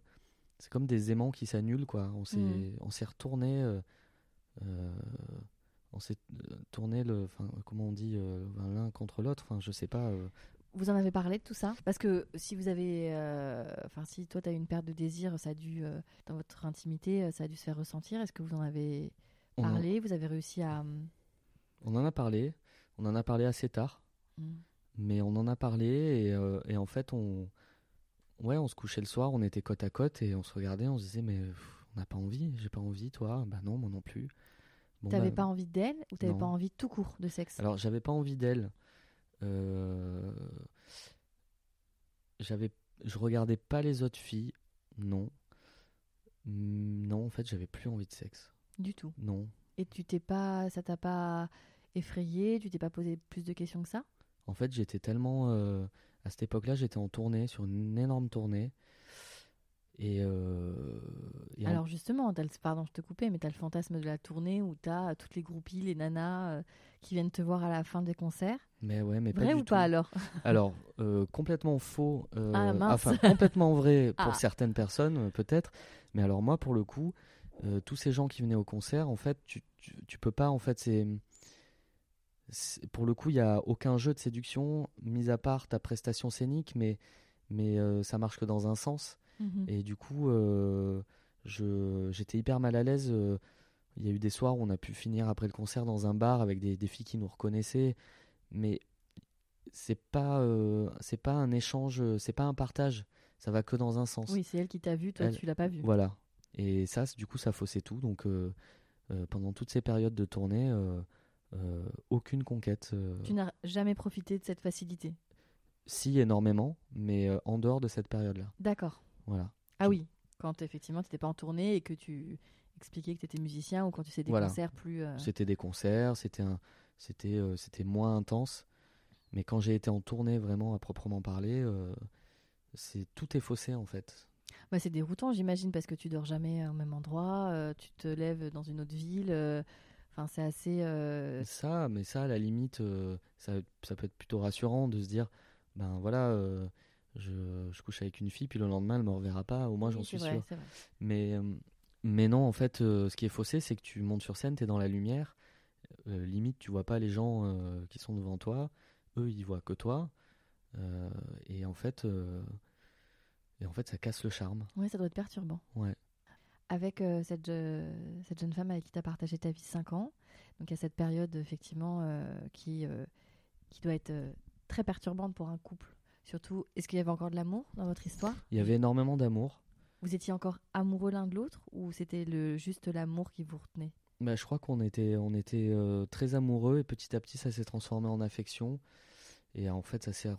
c'est comme des aimants qui s'annulent, quoi. On s'est, mm. on s'est retourné. Euh, on s'est tourné le. Enfin, comment on dit L'un contre l'autre. Enfin, je sais pas. Vous en avez parlé de tout ça? Parce que si vous avez. Enfin, si toi, tu as eu une perte de désir, ça a dû. dans votre intimité, ça a dû se faire ressentir. Est-ce que vous en avez parlé? Vous avez réussi à. On en a parlé. On en a parlé assez tard. Mm. Mais on en a parlé et, euh, et, en fait, on, ouais, on se couchait le soir, on était côte à côte et on se regardait, on se disait, mais on n'a pas envie, j'ai pas envie, toi? Bah non, moi non plus. Bon, t'avais bah, pas envie d'elle ou t'avais pas envie tout court de sexe? Alors, j'avais pas envie d'elle. Euh... J'avais, je regardais pas les autres filles, non. Mm, non, en fait, j'avais plus envie de sexe. Du tout. Non. Et tu t'es pas, ça t'a pas effrayé? Tu t'es pas posé plus de questions que ça? En fait, j'étais tellement. Euh, à cette époque-là, j'étais en tournée, sur une énorme tournée. Et, euh, Alors justement, as le, pardon, je te coupais, mais tu as le fantasme de la tournée où tu as toutes les groupies, les nanas euh, qui viennent te voir à la fin des concerts. Mais ouais, mais vrai pas ou pas alors Alors complètement faux, ah, enfin complètement vrai pour ah. certaines personnes peut-être, mais alors moi pour le coup, tous ces gens qui venaient au concert, en fait, tu, tu, tu peux pas, en fait, c'est pour le coup, il n'y a aucun jeu de séduction, mis à part ta prestation scénique, mais, mais euh, ça marche que dans un sens. Mhm. Et du coup, euh, j'étais hyper mal à l'aise. Euh, il y a eu des soirs où on a pu finir après le concert dans un bar avec des, des filles qui nous reconnaissaient, mais c'est pas c'est pas un échange, c'est pas un partage. Ça va que dans un sens. Oui, c'est elle qui t'a vu, toi tu l'as pas vu. Voilà. Et ça, du coup, ça faussait tout. Donc pendant toutes ces périodes de tournée euh, aucune conquête. Euh. Tu n'as jamais profité de cette facilité? Si, énormément, mais euh, en dehors de cette période-là. D'accord. Voilà. Ah oui, quand effectivement tu n'étais pas en tournée et que tu expliquais que tu étais musicien ou quand tu faisais des concerts plus. C'était des concerts, c'était un... c'était c'était moins intense. Mais quand j'ai été en tournée vraiment à proprement parler, c'est tout est faussé en fait. Bah, c'est déroutant, j'imagine, parce que tu dors jamais au même endroit, tu te lèves dans une autre ville, c'est assez. Euh, ça, mais ça, à la limite, euh, ça, ça, peut être plutôt rassurant de se dire, ben voilà, euh, je, je, couche avec une fille, puis le lendemain, elle me reverra pas. Au moins, j'en suis sûr. Mais, mais non, en fait, ce qui est faussé, c'est que tu montes sur scène, tu es dans la lumière. limite, tu vois pas les gens qui sont devant toi. Eux, ils voient que toi. et en fait. Et en fait, ça casse le charme. Ouais, ça doit être perturbant. Ouais avec euh, cette, cette, jeune femme avec qui tu as partagé ta vie 5 ans. Donc il y a cette période effectivement euh, qui, euh, qui doit être très perturbante pour un couple. Surtout, est-ce qu'il y avait encore de l'amour dans votre histoire? Il y avait énormément d'amour. Vous étiez encore amoureux l'un de l'autre ou c'était le, juste l'amour qui vous retenait? Bah, Je crois qu'on était, on était très amoureux et petit à petit ça s'est transformé en affection. Et en fait ça s'est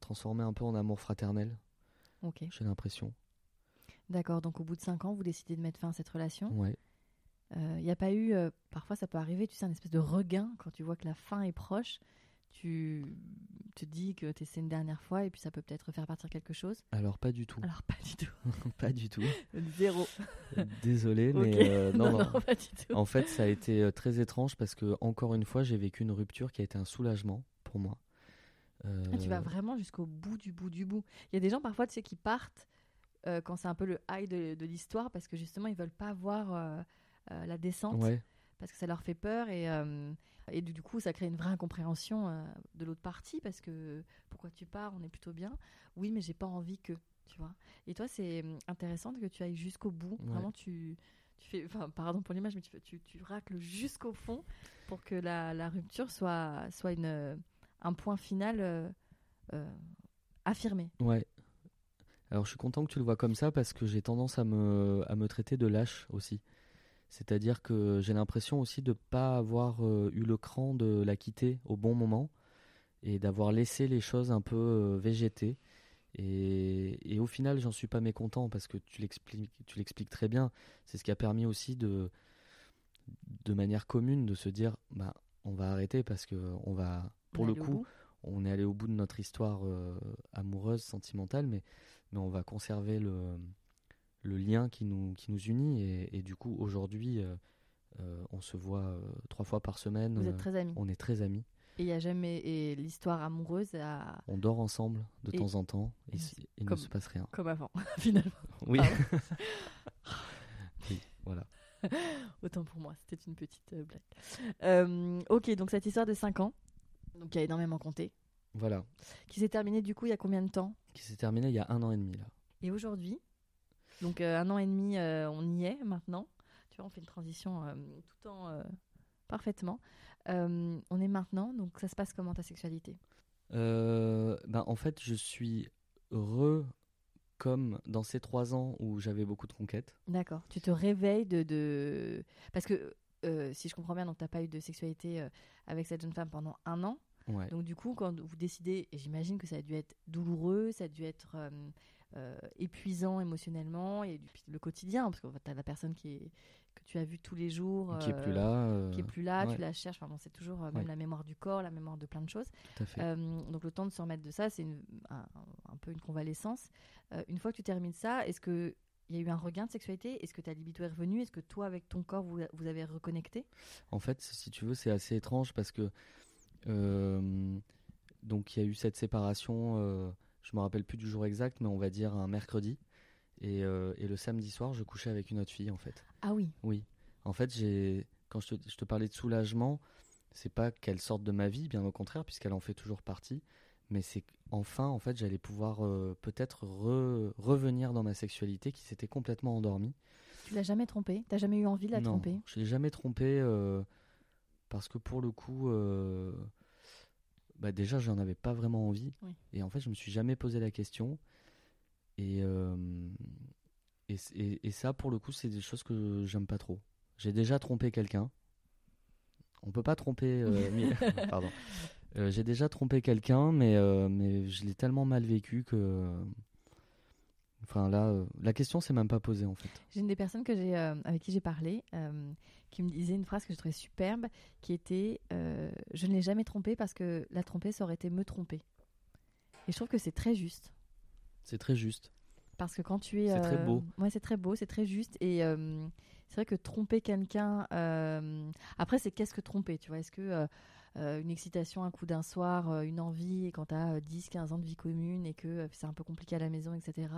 transformé un peu en amour fraternel. Ok. J'ai l'impression. D'accord, donc au bout de 5 ans, vous décidez de mettre fin à cette relation. Ouais. Il euh, n'y a pas eu, euh, parfois ça peut arriver, tu sais, un espèce de regain quand tu vois que la fin est proche. Tu te dis que tu essaies une dernière fois et puis ça peut peut-être faire partir quelque chose. Alors pas du tout. Alors pas du tout. pas du tout. Zéro. Désolé, mais euh, non, non, pas du tout. En fait, ça a été très étrange parce que encore une fois, j'ai vécu une rupture qui a été un soulagement pour moi. Ah, tu vas vraiment jusqu'au bout du bout du bout. Il y a des gens parfois, tu sais, qui partent euh, quand c'est un peu le high de, l'histoire, parce que justement, ils veulent pas voir euh, euh, la descente, parce que ça leur fait peur, et, et du, coup, ça crée une vraie incompréhension de l'autre partie, parce que pourquoi tu pars, on est plutôt bien. Oui, mais j'ai pas envie que, tu vois. Et toi, c'est intéressant que tu ailles jusqu'au bout. Vraiment, tu, tu fais, enfin, pardon pour l'image, mais tu, tu, tu racles jusqu'au fond pour que la, la, rupture soit, soit une, un point final affirmé. Ouais. Alors je suis content que tu le vois comme ça parce que j'ai tendance à me, à me traiter de lâche aussi. C'est-à-dire que j'ai l'impression aussi de ne pas avoir eu le cran de la quitter au bon moment et d'avoir laissé les choses un peu végéter. Et, et, au final, j'en suis pas mécontent parce que tu l'expliques, tu l'expliques très bien. C'est ce qui a permis aussi de, de manière commune, de se dire, bah, on va arrêter parce que on va, pour le coup, on est allé au bout de notre histoire euh, amoureuse, sentimentale, mais, mais on va conserver le, le lien qui nous, qui nous unit. Et, et du coup, aujourd'hui, euh, euh, on se voit trois fois par semaine. Vous êtes très amis. On est très amis. Et il y a jamais et l'histoire amoureuse a... On dort ensemble de temps en temps et il ne se passe rien. Comme avant, finalement. Oui. oui, voilà. Autant pour moi, c'était une petite euh, blague. Euh, ok, donc cette histoire de 5 ans, donc qui a énormément compté. Voilà. Qui s'est terminée du coup il y a combien de temps? Qui s'est terminée il y a un an et demi là. Et aujourd'hui, donc euh, un an et demi, on y est maintenant. Tu vois, on fait une transition tout en parfaitement. Euh, on est maintenant, donc ça se passe comment ta sexualité? Euh, ben, En fait, je suis heureux comme dans ces trois ans où j'avais beaucoup de conquêtes. D'accord. Tu te réveilles de. de... Parce que euh, si je comprends bien, tu n'as pas eu de sexualité avec cette jeune femme pendant un an. Donc du coup, quand vous décidez, et j'imagine que ça a dû être douloureux, ça a dû être épuisant émotionnellement, et le quotidien, parce que tu as la personne qui est, que tu as vu tous les jours, qui est plus là, euh, qui est plus là, tu la cherches. Enfin, c'est toujours euh, même la mémoire du corps, la mémoire de plein de choses. Euh, donc le temps de se remettre de ça, c'est un, un, peu une convalescence. une fois que tu termines ça, est-ce que il y a eu un regain de sexualité? Est-ce que ta libido est revenue? Est-ce que toi, avec ton corps, vous, vous avez reconnecté? En fait, si tu veux, c'est assez étrange parce que donc il y a eu cette séparation. Je me rappelle plus du jour exact, mais on va dire un mercredi. Et, euh, et, le samedi soir, je couchais avec une autre fille, en fait. Ah oui Oui. En fait, j'ai quand je te, je te, parlais de soulagement, c'est pas qu'elle sorte de ma vie, bien au contraire, puisqu'elle en fait toujours partie. Mais c'est qu'enfin, en fait, j'allais pouvoir euh, peut-être revenir dans ma sexualité qui s'était complètement endormie. Tu l'as jamais trompée? T'as jamais eu envie de la non, tromper? Je l'ai jamais trompée euh, parce que pour le coup, bah déjà, j'en avais pas vraiment envie. Et en fait, je me suis jamais posé la question. Euh, et, et, et, ça, pour le coup, c'est des choses que j'aime pas trop. J'ai déjà trompé quelqu'un. On peut pas tromper. Euh, pardon. Euh, j'ai déjà trompé quelqu'un, mais, mais je l'ai tellement mal vécu que. Enfin là, la question s'est même pas posée en fait. J'ai une des personnes que j'ai, avec qui j'ai parlé qui me disait une phrase que je trouvais superbe, qui était Je ne l'ai jamais trompé parce que la tromper, ça aurait été me tromper. Et je trouve que c'est très juste. C'est très juste. Parce que quand tu es. C'est très beau. Euh, ouais, c'est très beau, c'est très juste. Et euh, c'est vrai que tromper quelqu'un. Euh, après, c'est qu'est-ce que tromper Tu vois, est-ce que. une excitation un coup d'un soir, une envie, et quand tu as 10, 15 ans de vie commune et que c'est un peu compliqué à la maison, etc.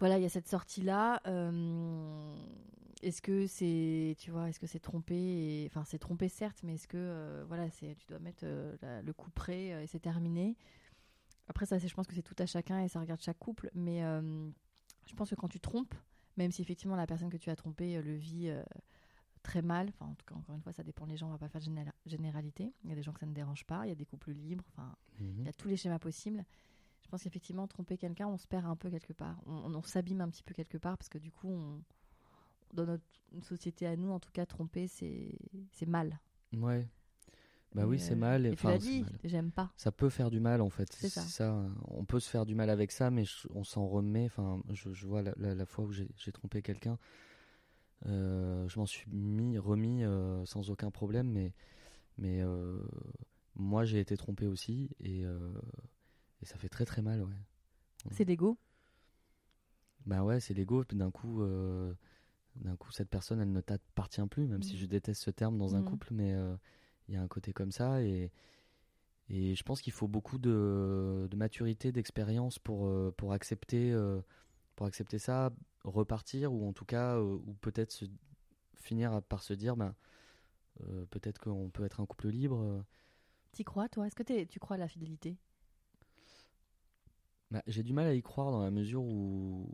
voilà, il y a cette sortie-là. est-ce que c'est, tu vois, est-ce que c'est tromper Enfin, c'est tromper certes, mais est-ce que, voilà, tu dois mettre le coup près et c'est terminé après, ça, je pense que c'est tout à chacun et ça regarde chaque couple. Mais euh, je pense que quand tu trompes, même si effectivement la personne que tu as trompée euh, le vit euh, très mal, enfin, en tout cas, encore une fois, ça dépend les gens, on va pas faire de généralité. Il y a des gens que ça ne dérange pas, il y a des couples libres, enfin, il y a mhm. tous les schémas possibles. Je pense qu'effectivement, tromper quelqu'un, on se perd un peu quelque part. On, s'abîme un petit peu quelque part parce que du coup, on, dans notre société à nous, en tout cas, tromper, c'est mal. Ouais, bah oui, c'est euh, mal. Et enfin, dit, j'aime pas. Ça peut faire du mal en fait. C'est ça. On peut se faire du mal avec ça, mais on s'en remet. Enfin, je, vois la, fois où j'ai trompé quelqu'un, euh, je m'en suis mis, remis euh, sans aucun problème, mais, mais moi j'ai été trompé aussi et, et, ça fait très très mal, ouais. C'est l'ego? Bah ouais, c'est l'ego. D'un coup, d'un coup, cette personne, elle ne t'appartient plus, même si mm. je déteste ce terme dans un mm. couple, mais il y a un côté comme ça et, et je pense qu'il faut beaucoup de, de maturité, d'expérience pour, euh, pour, accepter, euh, pour accepter ça, repartir ou en tout cas, euh, ou peut-être se, finir par se dire ben, peut-être qu'on peut être un couple libre. Tu crois, toi? Est-ce que tu crois à la fidélité? Bah, J'ai du mal à y croire dans la mesure où,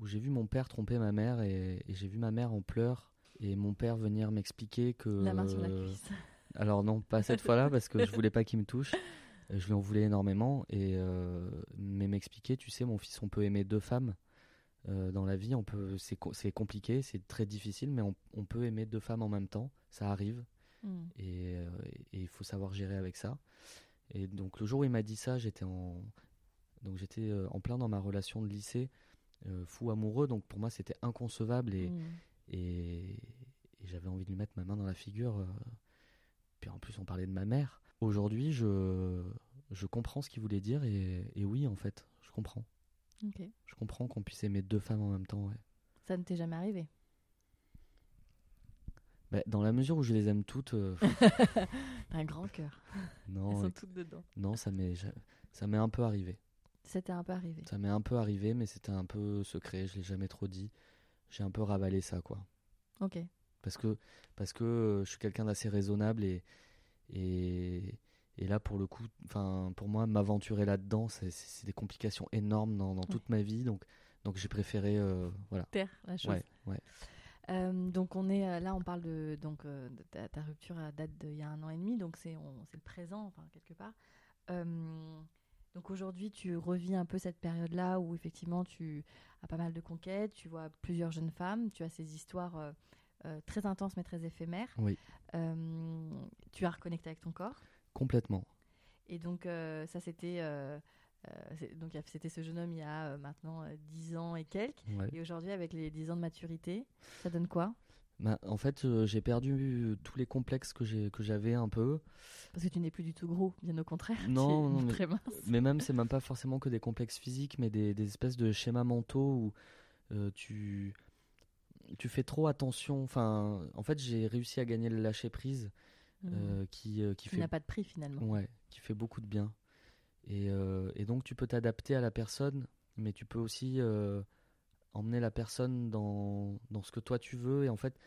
où j'ai vu mon père tromper ma mère et, et j'ai vu ma mère en pleurs et mon père venir m'expliquer que. La main sur la cuisse. Alors non, pas cette fois-là parce que je voulais pas qu'il me touche. je lui en voulais énormément. Et, mais m'expliquer, tu sais, mon fils, on peut aimer deux femmes. dans la vie, on peut, c'est, compliqué, c'est très difficile, mais on, peut aimer deux femmes en même temps, ça arrive, mm. et il faut savoir gérer avec ça. Et donc le jour où il m'a dit ça, j'étais en, donc j'étais en plein dans ma relation de lycée, fou amoureux, donc pour moi c'était inconcevable et, mm. et, j'avais envie de lui mettre ma main dans la figure. Puis en plus on parlait de ma mère. Aujourd'hui, je, je comprends ce qu'il voulait dire et, et, oui, en fait, je comprends. Je comprends qu'on puisse aimer deux femmes en même temps. Ouais. Ça ne t'est jamais arrivé? Bah, Dans la mesure où je les aime toutes. Euh, un grand cœur. Non, Elles sont toutes dedans. Non, ça m'est, ça m'est un peu arrivé. C'était un peu arrivé. Ça m'est un peu arrivé, mais c'était un peu secret. Je l'ai jamais trop dit. J'ai un peu ravalé ça, quoi. Ok. Parce que, parce que euh, je suis quelqu'un d'assez raisonnable et, et, et là, pour le coup, enfin, pour moi, m'aventurer là-dedans, c'est des complications énormes dans, dans toute ma vie. Donc, donc j'ai préféré, euh, voilà. Taire la chose. Ouais, ouais. Euh, donc on est euh, là, on parle de donc de ta, rupture à date d'il y a un an et demi, donc c'est le présent, enfin quelque part. donc aujourd'hui, tu revis un peu cette période-là où effectivement tu as pas mal de conquêtes, tu vois plusieurs jeunes femmes, tu as ces histoires très intenses mais très éphémères. Oui. tu as reconnecté avec ton corps. Complètement. Et donc, euh, ça, c'était. Euh, euh, donc, c'était ce jeune homme il y a maintenant 10 ans et quelques. Et aujourd'hui, avec les 10 ans de maturité, ça donne quoi? Bah, en fait, j'ai perdu tous les complexes que j'avais un peu. Parce que tu n'es plus du tout gros, bien au contraire. Non, non mais, très mince. mais même, c'est même pas forcément que des complexes physiques, mais des, espèces de schémas mentaux où tu, tu fais trop attention. Enfin, en fait, j'ai réussi à gagner le lâcher prise Mmh. Euh, qui, euh, qui fait. n'a pas de prix finalement. Ouais, qui fait beaucoup de bien. Et, euh, et donc tu peux t'adapter à la personne, mais tu peux aussi emmener la personne dans, dans, ce que toi tu veux. Et en fait,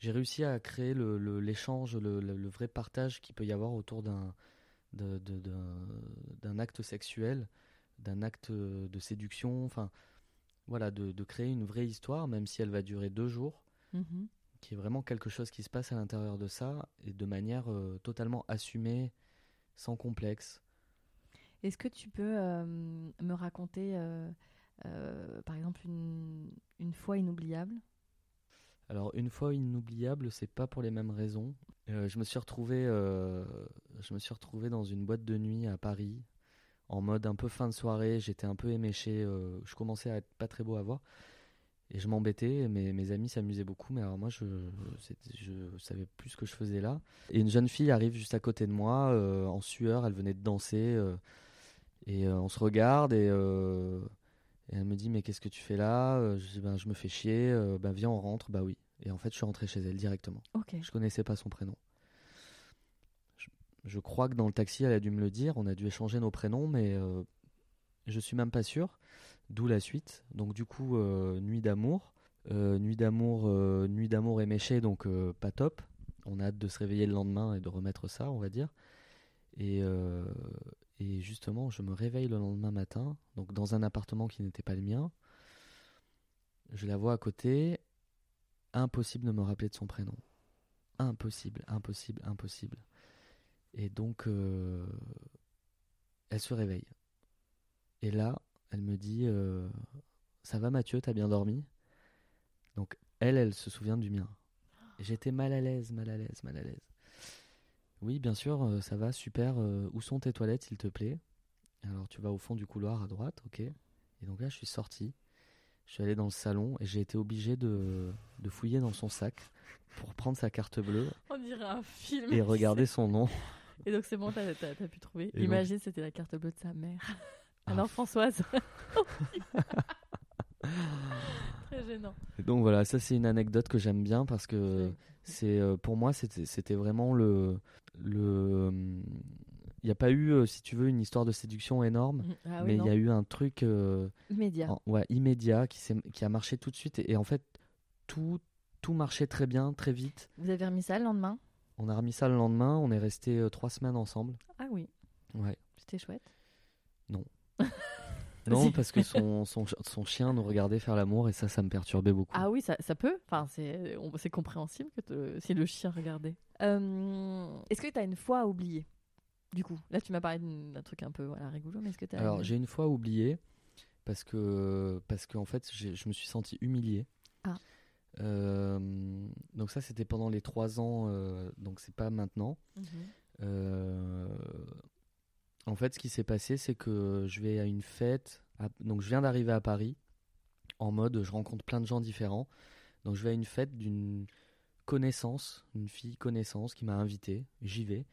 j'ai réussi à créer l'échange, le, le, le, vrai partage qu'il peut y avoir autour d'un d'un acte sexuel, d'un acte de séduction. Enfin, voilà, de, de, créer une vraie histoire, même si elle va durer deux jours. Mmh qui est vraiment quelque chose qui se passe à l'intérieur de ça et de manière euh, totalement assumée, sans complexe. Est-ce que tu peux euh, me raconter, euh, par exemple, une, une, fois inoubliable? Alors, une fois inoubliable, c'est pas pour les mêmes raisons. je me suis retrouvé, je me suis retrouvé dans une boîte de nuit à Paris, en mode un peu fin de soirée. J'étais un peu éméché. je commençais à être pas très beau à voir. Et je m'embêtais, mes, mes amis s'amusaient beaucoup, mais alors moi, je, je, savais plus ce que je faisais là. Et une jeune fille arrive juste à côté de moi, euh, en sueur, elle venait de danser, euh, et euh, on se regarde, et, elle me dit, mais qu'est-ce que tu fais là? Je, ben, je me fais chier, ben viens, on rentre, bah oui. Et en fait, je suis rentré chez elle directement. Okay. Je connaissais pas son prénom. Je, crois que dans le taxi, elle a dû me le dire, on a dû échanger nos prénoms, mais je suis même pas sûr. D'où la suite. Donc du coup, euh, Nuit d'amour. Euh, nuit d'amour, euh, nuit d'amour éméchée, donc pas top. On a hâte de se réveiller le lendemain et de remettre ça, on va dire. Et, et justement, je me réveille le lendemain matin, donc dans un appartement qui n'était pas le mien. Je la vois à côté. Impossible de me rappeler de son prénom. Impossible, impossible, impossible. Et donc, elle se réveille. Et là, elle me dit euh, Ça va Mathieu, t'as bien dormi? Donc elle, elle se souvient du mien. J'étais mal à l'aise, mal à l'aise, mal à l'aise. Oui, bien sûr, euh, ça va, super. Euh, où sont tes toilettes, s'il te plaît? Alors tu vas au fond du couloir à droite, ok. Et donc là, je suis sorti. Je suis allé dans le salon et j'ai été obligé de, de, fouiller dans son sac pour prendre sa carte bleue. On dirait un film. Et regarder son nom. Et donc c'est bon, t'as as, pu trouver. Imagine, c'était la carte bleue de sa mère. Alors Françoise. Très gênant. donc voilà, ça c'est une anecdote que j'aime bien parce que c'est euh, pour moi c'était vraiment le le il n'y a pas eu, euh, si tu veux, une histoire de séduction énorme, mm, ah mais il y a eu un truc euh, immédiat, ouais, immédiat qui, qui a marché tout de suite. Et, en fait, tout, tout marchait très bien, très vite. Vous avez remis ça le lendemain? On a remis ça le lendemain. On est resté trois semaines ensemble. Ah oui. Ouais. C'était chouette. Non. non, parce que son, son, chien nous regardait faire l'amour et ça, ça me perturbait beaucoup. Ah oui, ça, ça peut. Enfin, c'est compréhensible que si le chien regardait. Euh, est-ce que tu as une fois à oublier du coup Là, tu m'as parlé d'un truc un peu voilà, rigolo, mais est-ce que tu Alors, j'ai une fois oublié parce que parce qu'en fait, je me suis senti humilié. Ah. Euh, donc ça, c'était pendant les trois ans, euh, donc c'est pas maintenant. Mhm. Euh, en fait, ce qui s'est passé, c'est que je vais à une fête. donc je viens d'arriver à Paris en mode, je rencontre plein de gens différents. Donc je vais à une fête d'une connaissance, une fille connaissance qui m'a invité. J'y vais.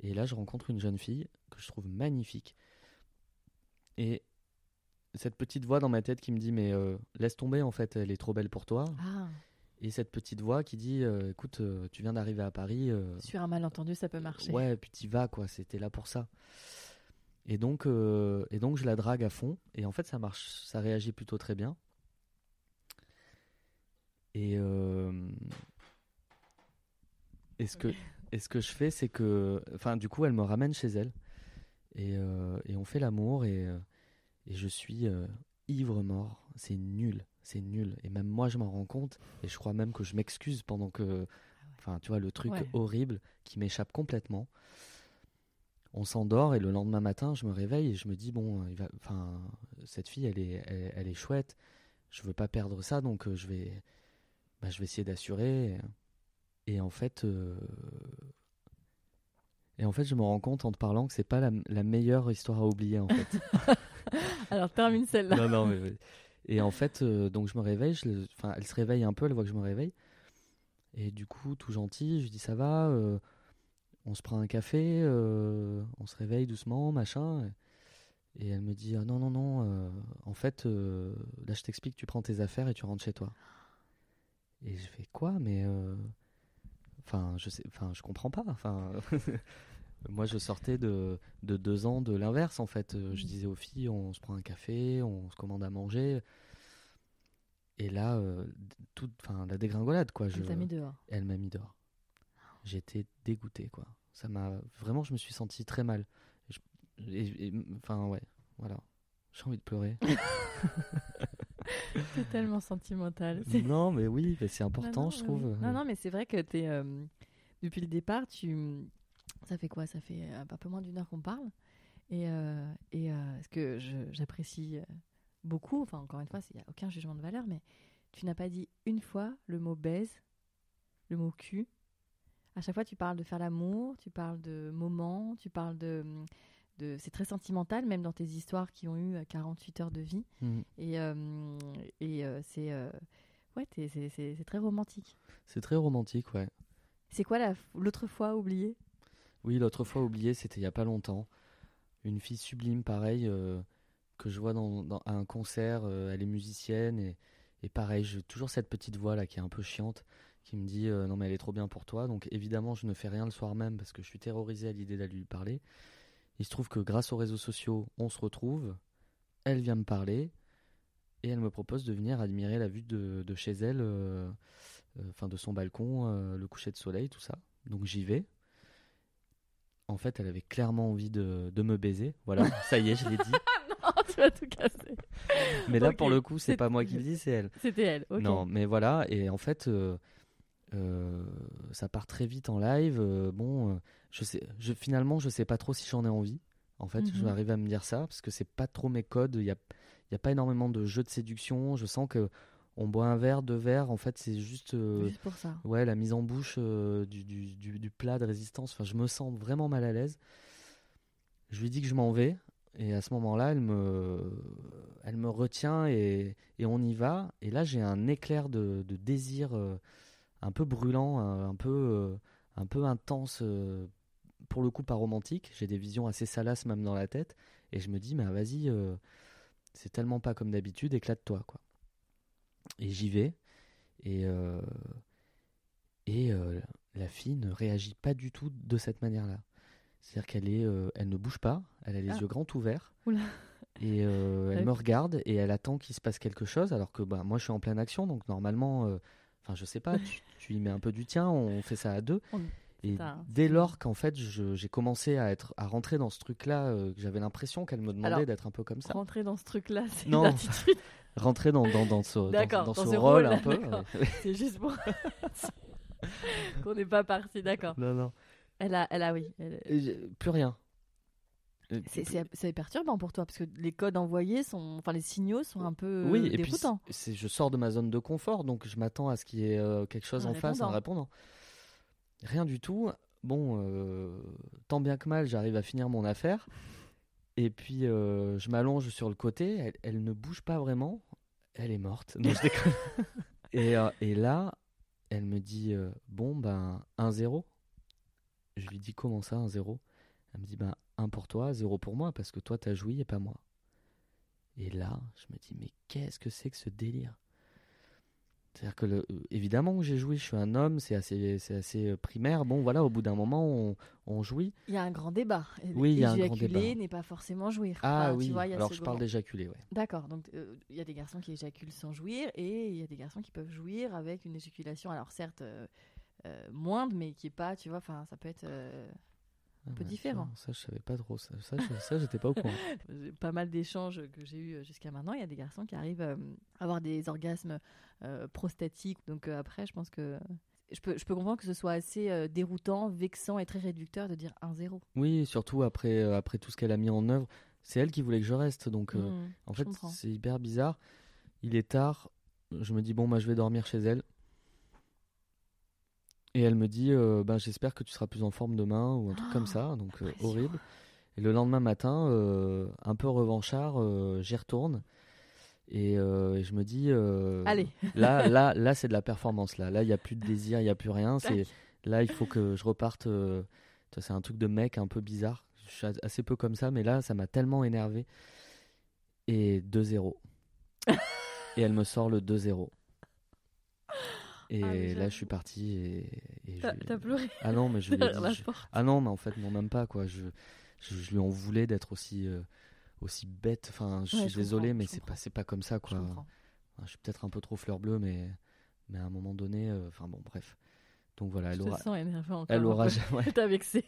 Et là, je rencontre une jeune fille que je trouve magnifique. Et cette petite voix dans ma tête qui me dit mais euh, laisse tomber en fait, elle est trop belle pour toi. Ah. Et cette petite voix qui dit euh, écoute, euh, tu viens d'arriver à Paris. Sur un malentendu, ça peut marcher. Ouais, puis tu vas quoi, c'était là pour ça. Et donc, et donc je la drague à fond. Et en fait, ça marche, ça réagit plutôt très bien. Et, et ce que, et ce que je fais, c'est que, enfin, du coup, elle me ramène chez elle. Et, et on fait l'amour et et je suis euh, ivre mort. C'est nul, c'est nul. Et même moi, je m'en rends compte. Et je crois même que je m'excuse pendant que. Enfin, tu vois, le truc horrible qui m'échappe complètement. On s'endort et le lendemain matin, je me réveille et je me dis bon, il va, enfin, cette fille, elle est, elle, est chouette. Je veux pas perdre ça, donc euh, je vais, bah, je vais essayer d'assurer. Et en fait, euh, et en fait, je me rends compte en te parlant que c'est pas la, la, meilleure histoire à oublier en fait. Alors termine celle-là. Non, non, mais, Et en fait, euh, donc je me réveille, enfin, elle se réveille un peu, elle voit que je me réveille. Et du coup, tout gentil, je dis ça va, euh, on se prend un café, euh, on se réveille doucement, machin. Et elle me dit ah, non, non, non, en fait, là je t'explique, tu prends tes affaires et tu rentres chez toi. Et je fais quoi? Mais. Enfin, je sais, enfin, je comprends pas. Enfin, Moi, je sortais de, de deux ans de l'inverse, en fait. Euh, je mm. disais aux filles, on se prend un café, on se commande à manger. Et là, euh, toute, enfin, la dégringolade, quoi. Elle t'a mis dehors. Elle m'a mis dehors. J'étais dégoûté, quoi. Ça m'a vraiment, je me suis senti très mal. Enfin, ouais, voilà. J'ai envie de pleurer. c'est tellement sentimental. Non, mais oui, c'est important, je trouve. Non, non, mais c'est vrai que es, euh, depuis le départ, tu ça fait quoi? Ça fait euh, un peu moins d'une heure qu'on parle. Et, euh, et euh, ce que j'apprécie beaucoup, enfin encore une fois, il n'y a aucun jugement de valeur, mais tu n'as pas dit une fois le mot baise, le mot cul. À chaque fois, tu parles de faire l'amour, tu parles de moments, tu parles de. de c'est très sentimental, même dans tes histoires qui ont eu 48 heures de vie. Mmh. Et, et c'est. ouais, c'est très romantique. C'est très romantique, ouais. C'est quoi l'autre fois oublié oui, l'autre fois oublié, c'était il y a pas longtemps. Une fille sublime, pareil, euh, que je vois dans, à un concert. Euh, elle est musicienne et, pareil, j'ai toujours cette petite voix là qui est un peu chiante, qui me dit euh, non mais elle est trop bien pour toi. Donc évidemment, je ne fais rien le soir même parce que je suis terrorisé à l'idée d'aller lui parler. Il se trouve que grâce aux réseaux sociaux, on se retrouve. Elle vient me parler et elle me propose de venir admirer la vue de chez elle, enfin de son balcon, le coucher de soleil, tout ça. Donc j'y vais en fait, elle avait clairement envie de, de me baiser. Voilà, ça y est, je l'ai dit. non, tu vas tout casser. Mais là, pour le coup, c'est pas moi qui le dis, c'est elle. C'était elle, ok. Non, mais voilà, et en fait, euh, euh, ça part très vite en live. Euh, bon, je sais, je, finalement, je sais pas trop si j'en ai envie. En fait, je vais mhm. arriver à me dire ça, parce que c'est pas trop mes codes. Il y a, y a pas énormément de jeux de séduction. Je sens que on boit un verre, deux verres, en fait, c'est juste, euh, juste pour ça. Ouais, la mise en bouche euh, du, du, du, plat de résistance. Enfin, je me sens vraiment mal à l'aise. Je lui dis que je m'en vais, et à ce moment-là, elle me, elle me retient et, et on y va. Et là, j'ai un éclair de, de désir euh, un peu brûlant, un, peu, un peu intense. pour le coup, pas romantique. J'ai des visions assez salaces même dans la tête, et je me dis, mais vas-y, c'est tellement pas comme d'habitude, éclate-toi, quoi. Et j'y vais. Et, euh, et euh, la fille ne réagit pas du tout de cette manière-là. C'est-à-dire qu'elle est, euh, elle ne bouge pas, elle a les ah. yeux grands ouverts. Et elle me regarde et elle attend qu'il se passe quelque chose, alors que bah, moi je suis en pleine action, donc normalement, enfin je sais pas, tu, y mets un peu du tien, on fait ça à deux. Et dès lors qu'en fait j'ai commencé à être à rentrer dans ce truc-là, que j'avais l'impression qu'elle me demandait d'être un peu comme ça. Rentrer dans ce truc-là, c'est une attitude rentrer dans, dans, dans ce, dans, dans ce rôle, un peu. C'est juste pour qu'on n'est pas parti, d'accord. Non, non. Elle a, elle a oui. Plus rien. C'est perturbant pour toi parce que les codes envoyés sont, enfin les signaux sont un peu oui, déroutants. Et puis je sors de ma zone de confort, donc je m'attends à ce qu'il y ait quelque chose en face, en répondant. Rien du tout. Bon, tant bien que mal, j'arrive à finir mon affaire. Et puis je m'allonge sur le côté. Elle, elle, ne bouge pas vraiment. Elle est morte. Non, je déconne. et, et là, elle me dit Bon, ben, 1-0. Je lui dis Comment ça, 1-0 Elle me dit Ben, 1 pour toi, 0 pour moi, parce que toi, t'as joui et pas moi. Et là, je me dis Mais qu'est-ce que c'est que ce délire? C'est-à-dire que, le, évidemment, j'ai joué, je suis un homme, c'est assez, c'est assez euh, primaire. Bon, voilà, au bout d'un moment, on, on, jouit. Il y a un grand débat. Oui, il y a un grand débat. n'est pas forcément jouir. Ah oui, alors je parle d'éjaculer, ouais. D'accord, donc euh, il y a des garçons qui éjaculent sans jouir et il y a des garçons qui peuvent jouir avec une éjaculation, alors certes euh, moindre, mais qui est pas, tu vois, enfin, ça peut être un peu différent. Ça, je savais pas trop. Ça, ça, ça j'étais pas au courant. pas mal d'échanges que j'ai eu jusqu'à maintenant. Il y a des garçons qui arrivent à avoir des orgasmes euh, prostatiques. Donc euh, après, je pense que je peux, je peux comprendre que ce soit assez euh, déroutant, vexant et très réducteur de dire 1-0. Oui, surtout après, après tout ce qu'elle a mis en œuvre. C'est elle qui voulait que je reste. Donc mmh, en fait, c'est hyper bizarre. Il est tard. Je me dis, bon, moi, je vais dormir chez elle. Et elle me dit bah, J'espère que tu seras plus en forme demain, ou un truc comme ça. Donc, horrible. Et le lendemain matin, un peu revanchard, j'y retourne. Et, je me dis Allez Là, là, là c'est de la performance. Là, là il n'y a plus de désir, il n'y a plus rien. C'est Là, il faut que je reparte. c'est un truc de mec un peu bizarre. Je suis assez peu comme ça, mais là, ça m'a tellement énervé. Et 2-0. et elle me sort le 2-0. Et ah, là, je suis parti et. et T'as pleuré Ah non, mais je lui ai dit, Ah non, mais en fait, non, même pas, quoi. Je, je, lui en voulais d'être aussi, euh, aussi bête. Enfin, je suis désolé, mais c'est pas, pas comme ça, quoi. Je, suis peut-être un peu trop fleur bleue, mais, mais à un moment donné, euh, enfin bon, bref. Donc voilà, elle aura. elle aura jamais. vexé.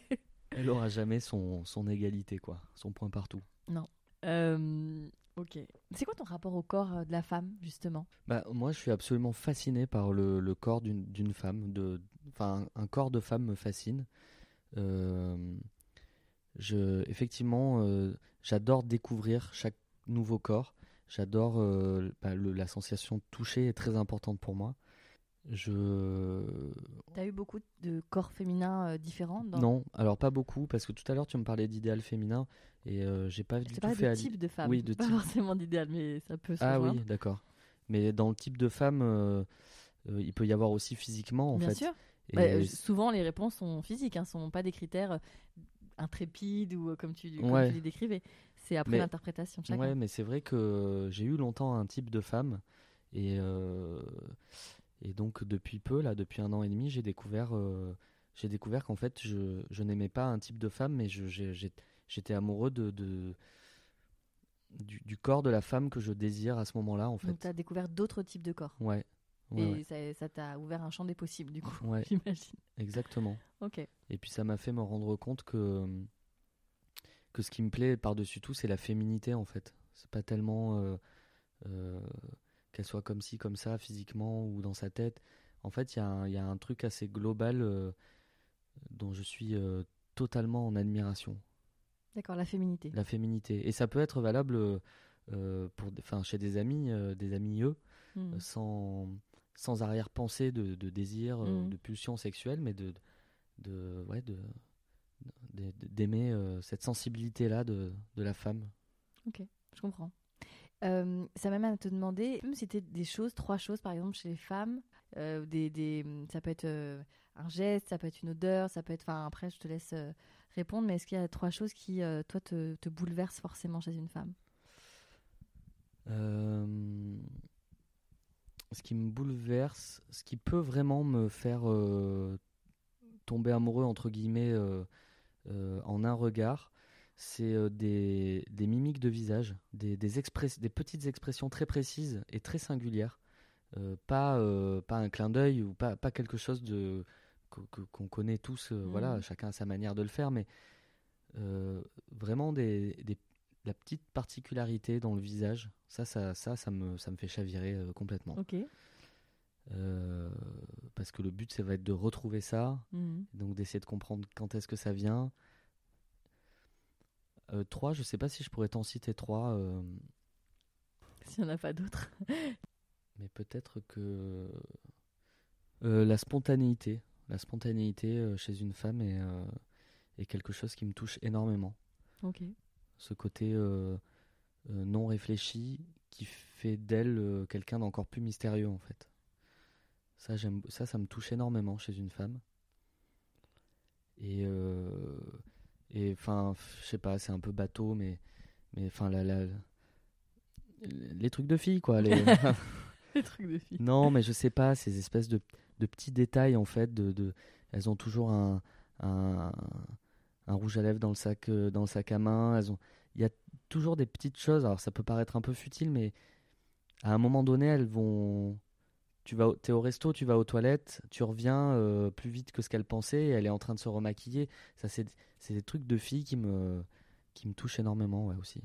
elle aura jamais son, son égalité, quoi. Son point partout. Non. Euh, Ok. C'est quoi ton rapport au corps euh, de la femme, justement? Bah, Moi, je suis absolument fasciné par le, le corps d'une femme. De, enfin, un corps de femme me fascine. Euh, je, effectivement, euh, j'adore découvrir chaque nouveau corps. J'adore bah, la sensation de toucher est très importante pour moi. Je. T'as eu beaucoup de corps féminins différents Non, alors pas beaucoup, parce que tout à l'heure tu me parlais d'idéal féminin. Et euh, j'ai pas du tout fait de type de femme. Oui, de pas type. forcément d'idéal, mais ça peut se Ah oui, d'accord. Mais dans le type de femme, euh, euh, il peut y avoir aussi physiquement, en Bien fait. sûr. Bah, souvent, les réponses sont physiques, ne hein, sont pas des critères intrépides ou comme tu, comme tu les décrivais. C'est après l'interprétation de chacun. Ouais, mais c'est vrai que j'ai eu longtemps un type de femme et et donc depuis peu, là, depuis un an et demi, j'ai découvert j'ai découvert qu'en fait je, je n'aimais pas un type de femme, mais j'étais amoureux de, de du, corps de la femme que je désire à ce moment-là, en fait. Donc, tu as découvert d'autres types de corps. Ouais. Et ça t'a ouvert un champ des possibles, du coup, ouais. j'imagine. Exactement. ok. Et puis, ça m'a fait me rendre compte que, que ce qui me plaît par-dessus tout, c'est la féminité, en fait. C'est pas tellement euh, euh, qu'elle soit comme ci, comme ça, physiquement ou dans sa tête. En fait, il y, y, a un truc assez global euh, dont je suis totalement en admiration. D'accord, la féminité. La féminité. Et ça peut être valable pour, chez des amis, des amis eux, hmm. sans, sans arrière-pensée de, de, désir, hmm. de pulsion sexuelle, mais de, de, ouais, de, d'aimer cette sensibilité-là de, de la femme. Ok, je comprends. ça m'amène à te demander, c'était des choses, trois choses par exemple chez les femmes, des, des, ça peut être un geste, ça peut être une odeur, ça peut être, enfin après je te laisse répondre, mais est-ce qu'il y a trois choses qui, euh, toi, te, te, bouleversent forcément chez une femme? Euh, Ce qui me bouleverse, ce qui peut vraiment me faire euh, tomber amoureux, entre guillemets, en un regard, c'est des, des, mimiques de visage, des, des, des, petites expressions très précises et très singulières. pas, pas un clin d'œil ou pas, pas quelque chose de qu'on connaît tous, euh, voilà, mmh. chacun a sa manière de le faire, mais euh, vraiment des, des, la petite particularité dans le visage, ça, ça, ça, ça me, ça me fait chavirer euh, complètement. Ok. parce que le but, ça va être de retrouver ça, mmh. donc d'essayer de comprendre quand est-ce que ça vient. Euh, trois, je sais pas si je pourrais t'en citer trois. Euh... S'il n'y en a pas d'autres. mais peut-être que euh, la spontanéité, la spontanéité euh, chez une femme est, euh, est, quelque chose qui me touche énormément. Ok. Ce côté non réfléchi qui fait d'elle quelqu'un d'encore plus mystérieux en fait. Ça, j'aime, ça, ça me touche énormément chez une femme. Et et enfin, je sais pas, c'est un peu bateau, mais mais enfin la, la, les trucs de filles quoi. Les... les trucs de filles. Non, mais je sais pas, ces espèces de, de petits détails en fait. De, de, elles ont toujours un, un, un, rouge à lèvres dans le sac, euh, dans sac à main. Elles ont, il y a toujours des petites choses. Alors ça peut paraître un peu futile, mais à un moment donné, elles vont. Tu vas, es au resto, tu vas aux toilettes, tu reviens euh, plus vite que ce qu'elle pensait. Et elle est en train de se remaquiller. Ça, c'est, des trucs de filles qui me, qui me touchent énormément, ouais, aussi.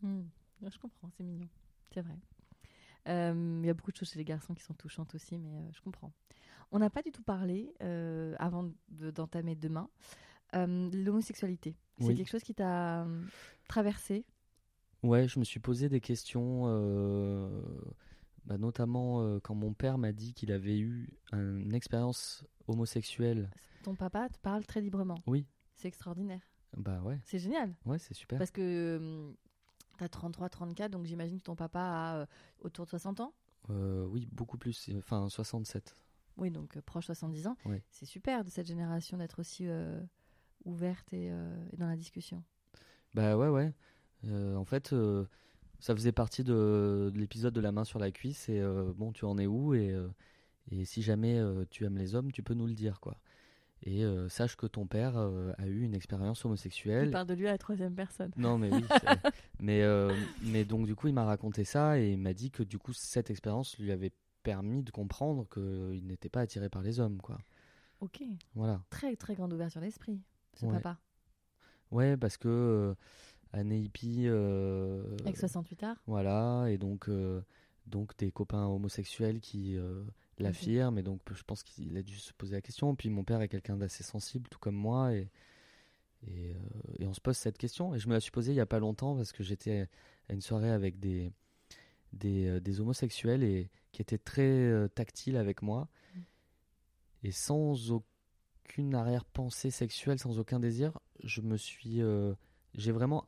Mmh. Je comprends, c'est mignon, c'est vrai. Il euh, y a beaucoup de choses chez les garçons qui sont touchantes aussi, mais je comprends. On n'a pas du tout parlé, avant d'entamer de, demain, l'homosexualité. C'est quelque chose qui t'a traversé? Ouais, je me suis posé des questions, bah, notamment quand mon père m'a dit qu'il avait eu une expérience homosexuelle. Ton papa te parle très librement. Oui. C'est extraordinaire. Bah ouais. C'est génial. Ouais, c'est super. Parce que T'as 33, 34, donc j'imagine que ton papa a euh, autour de 60 ans euh, Oui, beaucoup plus, enfin 67. Oui, donc euh, proche 70 ans. C'est super de cette génération d'être aussi ouverte et, dans la discussion. Bah ouais, ouais. en fait, ça faisait partie de, de l'épisode de la main sur la cuisse et bon, tu en es où et, et si jamais tu aimes les hommes, tu peux nous le dire, quoi et euh, sache que ton père euh, a eu une expérience homosexuelle. Il parle de lui à la troisième personne. Non, mais oui. mais, euh, mais donc, du coup, il m'a raconté ça et il m'a dit que du coup, cette expérience lui avait permis de comprendre qu'il n'était pas attiré par les hommes, quoi. Ok. Voilà. Très, très grande ouverture d'esprit, ce papa. Ouais, parce que année hippie. Avec 68 arts. Voilà, et donc, donc des copains homosexuels qui l'affirme et donc je pense qu'il a dû se poser la question. Puis mon père est quelqu'un d'assez sensible, tout comme moi, et, et, euh, et, on se pose cette question. Et je me la suis posée il n'y a pas longtemps parce que j'étais à une soirée avec des, des, euh, des, homosexuels et qui étaient très euh, tactiles avec moi mm. et sans aucune arrière-pensée sexuelle, sans aucun désir, je me suis. j'ai vraiment.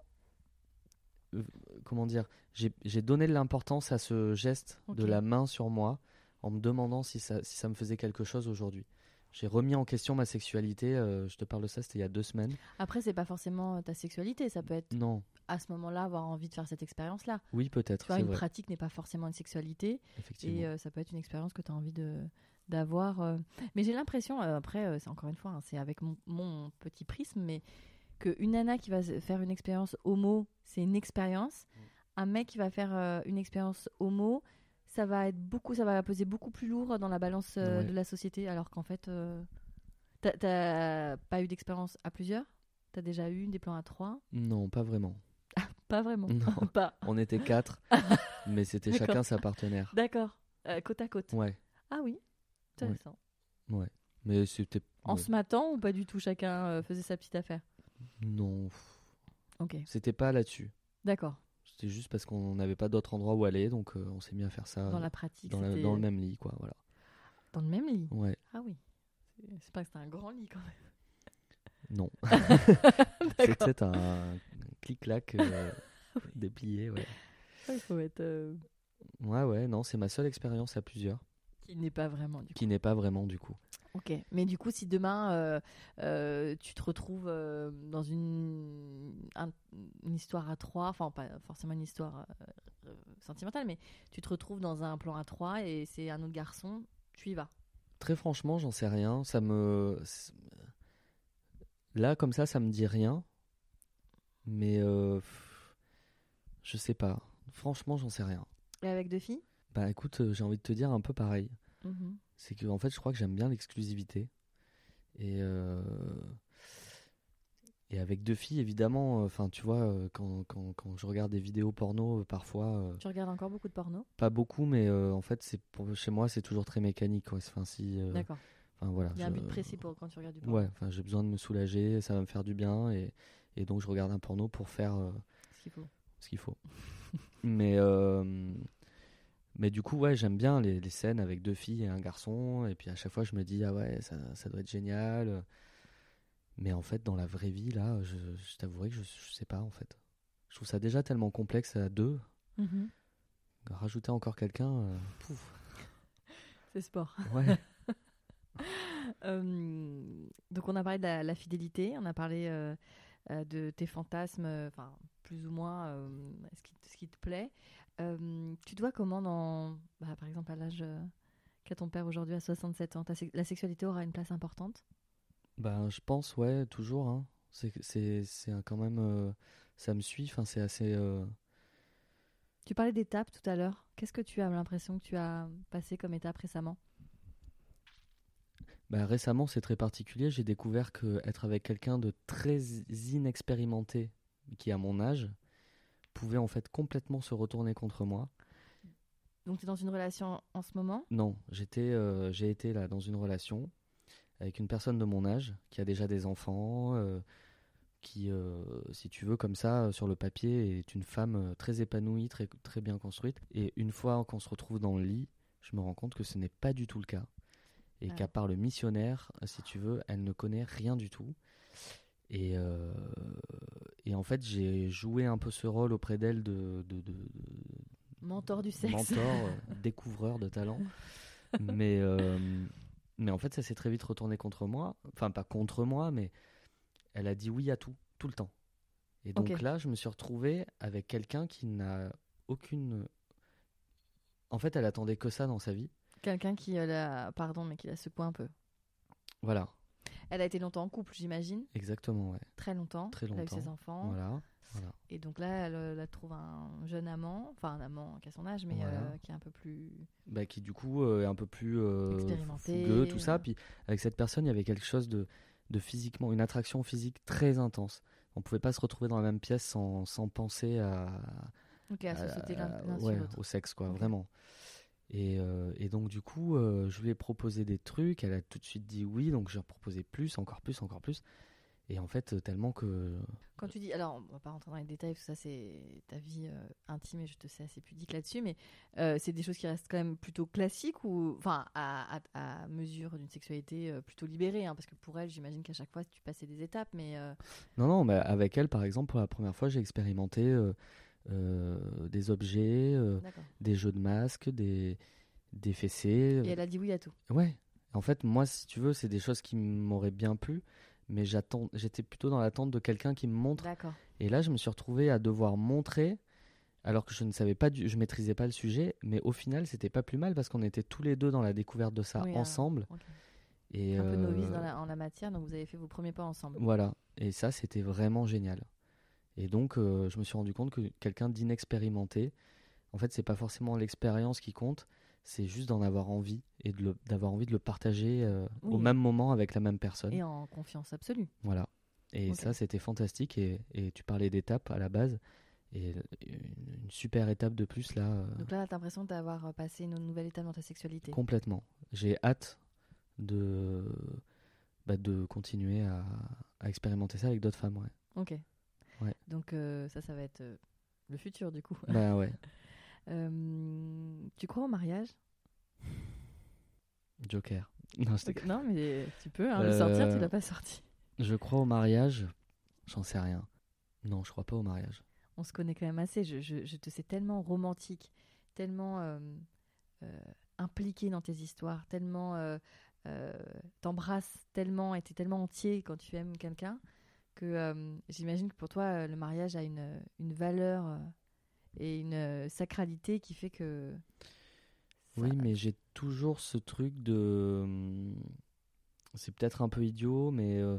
comment dire J'ai donné de l'importance à ce geste de la main sur moi en me demandant si ça, si ça me faisait quelque chose aujourd'hui. J'ai remis en question ma sexualité. Euh, je te parle de ça, c'était il y a deux semaines. Après, c'est pas forcément euh, ta sexualité, ça peut être. Non. À ce moment-là, avoir envie de faire cette expérience-là. Oui, peut-être. Une pratique n'est pas forcément une sexualité. Effectivement. Et euh, ça peut être une expérience que tu as envie de d'avoir. Mais j'ai l'impression, après, c'est encore une fois, hein, c'est avec mon, mon, petit prisme, mais qu'une nana qui va faire une expérience homo, c'est une expérience. Mm. Un mec qui va faire une expérience homo, ça va être beaucoup, ça va peser beaucoup plus lourd dans la balance euh, de la société, alors qu'en fait, euh, t'as pas eu d'expérience à plusieurs? T'as déjà eu des plans à trois? Non, pas vraiment. pas vraiment. Non. pas. On était quatre, mais c'était chacun sa partenaire. D'accord. Euh, côte à côte. Ouais. Ah oui. Intéressant. Ouais. Mais c'était. En se matant ou pas du tout Chacun faisait sa petite affaire? Non. Ok. C'était pas là-dessus. D'accord. C'était juste parce qu'on n'avait pas d'autre endroit où aller, donc euh, on s'est mis à faire ça. Dans la pratique. Dans, dans, le même lit, quoi. Voilà. Dans le même lit? Ouais. Ah oui. C'est pas que c'était un grand lit quand même. Non. c'était un, clic-clac euh, déplié, ouais. Il faut être. Euh, ouais, ouais, non, c'est ma seule expérience à plusieurs. Qui n'est pas vraiment du coup. Qui n'est pas vraiment du coup. Ok, mais du coup, si demain euh, euh, tu te retrouves euh, dans une, une, histoire à trois, enfin pas forcément une histoire sentimentale, mais tu te retrouves dans un plan à trois et c'est un autre garçon, tu y vas Très franchement, j'en sais rien. Ça me. Là, comme ça, ça me dit rien. Mais. Je sais pas. Franchement, j'en sais rien. Et avec deux filles? Bah écoute, j'ai envie de te dire un peu pareil. Mmh c'est que en fait, je crois que j'aime bien l'exclusivité. Et, euh, et avec deux filles, évidemment, enfin, tu vois, euh, quand, quand, quand, je regarde des vidéos porno, euh, parfois. tu regardes encore beaucoup de porno? Pas beaucoup, mais en fait, c'est pour, chez moi, c'est toujours très mécanique. Enfin, si, D'accord. Enfin, voilà, Il y a un but précis pour quand tu regardes du porno. Ouais, enfin, j'ai besoin de me soulager, ça va me faire du bien. Et, Et donc, je regarde un porno pour faire ce qu'il faut. Ce qu'il faut. mais, mais du coup, ouais, j'aime bien les, les, scènes avec deux filles et un garçon. Et puis à chaque fois, je me dis, ah ouais, ça, ça doit être génial. Mais en fait, dans la vraie vie, là, je, je t'avouerai que je, je sais pas, en fait. Je trouve ça déjà tellement complexe à deux. Mm-hmm. Rajouter encore quelqu'un, euh, pouf. C'est sport. Ouais. Euh, donc on a parlé de la, fidélité, on a parlé euh, de tes fantasmes, enfin plus ou moins ce qui, ce, qui, te plaît. Tu te vois comment dans, bah, par exemple à l'âge qu'a ton père aujourd'hui à 67 ans, la sexualité aura une place importante? Ben je pense ouais toujours. Hein. C'est quand même ça me suit. Enfin c'est assez tu parlais d'étapes tout à l'heure. Qu'est-ce que tu as l'impression que tu as passé comme étape récemment? Bah, Récemment, c'est très particulier. J'ai découvert que être avec quelqu'un de très inexpérimenté, qui a mon âge, pouvait en fait complètement se retourner contre moi. Donc tu es dans une relation en ce moment? Non, j'étais, euh, j'ai été là dans une relation avec une personne de mon âge qui a déjà des enfants, euh, qui, euh, si tu veux, comme ça, sur le papier, est une femme très épanouie, très, très bien construite. Et une fois qu'on se retrouve dans le lit, je me rends compte que ce n'est pas du tout le cas. Et qu'à part le missionnaire, si tu veux, elle ne connaît rien du tout. Et, et en fait, j'ai joué un peu ce rôle auprès d'elle de, de, de, Mentor du sexe. Mentor, découvreur de talent. mais, mais en fait, ça s'est très vite retourné contre moi. Enfin, pas contre moi, mais elle a dit oui à tout, tout le temps. Et donc là, je me suis retrouvé avec quelqu'un qui n'a aucune. En fait, elle attendait que ça dans sa vie. Quelqu'un qui la. Pardon, mais qui la secoue un peu. Voilà. Elle a été longtemps en couple, j'imagine. Exactement, ouais. Très longtemps. Très longtemps. Elle a eu ses enfants. Voilà. Et donc là, elle, trouve un jeune amant, enfin un amant qui a son âge, mais euh, qui est un peu plus. Bah, qui du coup euh, est un peu plus euh, Fougueux, tout ça. Puis avec cette personne, il y avait quelque chose de de physiquement, une attraction physique très intense. On pouvait pas se retrouver dans la même pièce sans, sans penser à, au sexe, quoi, vraiment. Et, euh, et, donc du coup, euh, je lui ai proposé des trucs, elle a tout de suite dit oui, donc j'ai proposé plus, encore plus, encore plus. Et en fait, euh, tellement que. Quand tu dis. Alors, on va pas rentrer dans les détails, parce que ça, c'est ta vie euh, intime et je te sais assez pudique là-dessus, mais c'est des choses qui restent quand même plutôt classiques ou. Enfin, à, à, mesure d'une sexualité plutôt libérée, hein, parce que pour elle, j'imagine qu'à chaque fois, tu passais des étapes, mais. Non, non, mais avec elle, par exemple, pour la première fois, j'ai expérimenté des objets, des jeux de masques, des, des fessées. Et elle a dit oui à tout. Ouais. En fait, moi, si tu veux, c'est des choses qui m'auraient bien plu mais j'attends, j'étais plutôt dans l'attente de quelqu'un qui me montre. Et là, je me suis retrouvé à devoir montrer, alors que je ne savais pas, du, je maîtrisais pas le sujet, mais au final, c'était pas plus mal parce qu'on était tous les deux dans la découverte de ça ensemble. Et un peu novice dans la, en la matière, donc vous avez fait vos premiers pas ensemble. Voilà, et ça, c'était vraiment génial. Et donc, euh, je me suis rendu compte que quelqu'un d'inexpérimenté, en fait, c'est pas forcément l'expérience qui compte, c'est juste d'en avoir envie et d'avoir envie de le partager euh, au même moment avec la même personne. Et en confiance absolue. Voilà. Et ça, c'était fantastique. Et, et, tu parlais d'étapes à la base. Et une, super étape de plus là. Euh, Donc là, tu as l'impression d'avoir passé une nouvelle étape dans ta sexualité. Complètement. J'ai hâte de, bah, de continuer à, à, expérimenter ça avec d'autres femmes. Ouais. Ok. Donc euh, ça, ça va être le futur du coup. Bah ouais. Euh, tu crois au mariage? Joker. Non, mais tu peux hein, le sortir, tu euh, l'as pas sorti. Je crois au mariage, j'en sais rien. Non, je crois pas au mariage. On se connaît quand même assez. Je, je, te sais tellement romantique, tellement euh, impliqué dans tes histoires, tellement t'embrasses tellement et t'es tellement entier quand tu aimes quelqu'un que j'imagine que pour toi, le mariage a une, une valeur et une euh, sacralité qui fait que. Oui, mais j'ai toujours ce truc de. Hum, c'est peut-être un peu idiot, mais euh,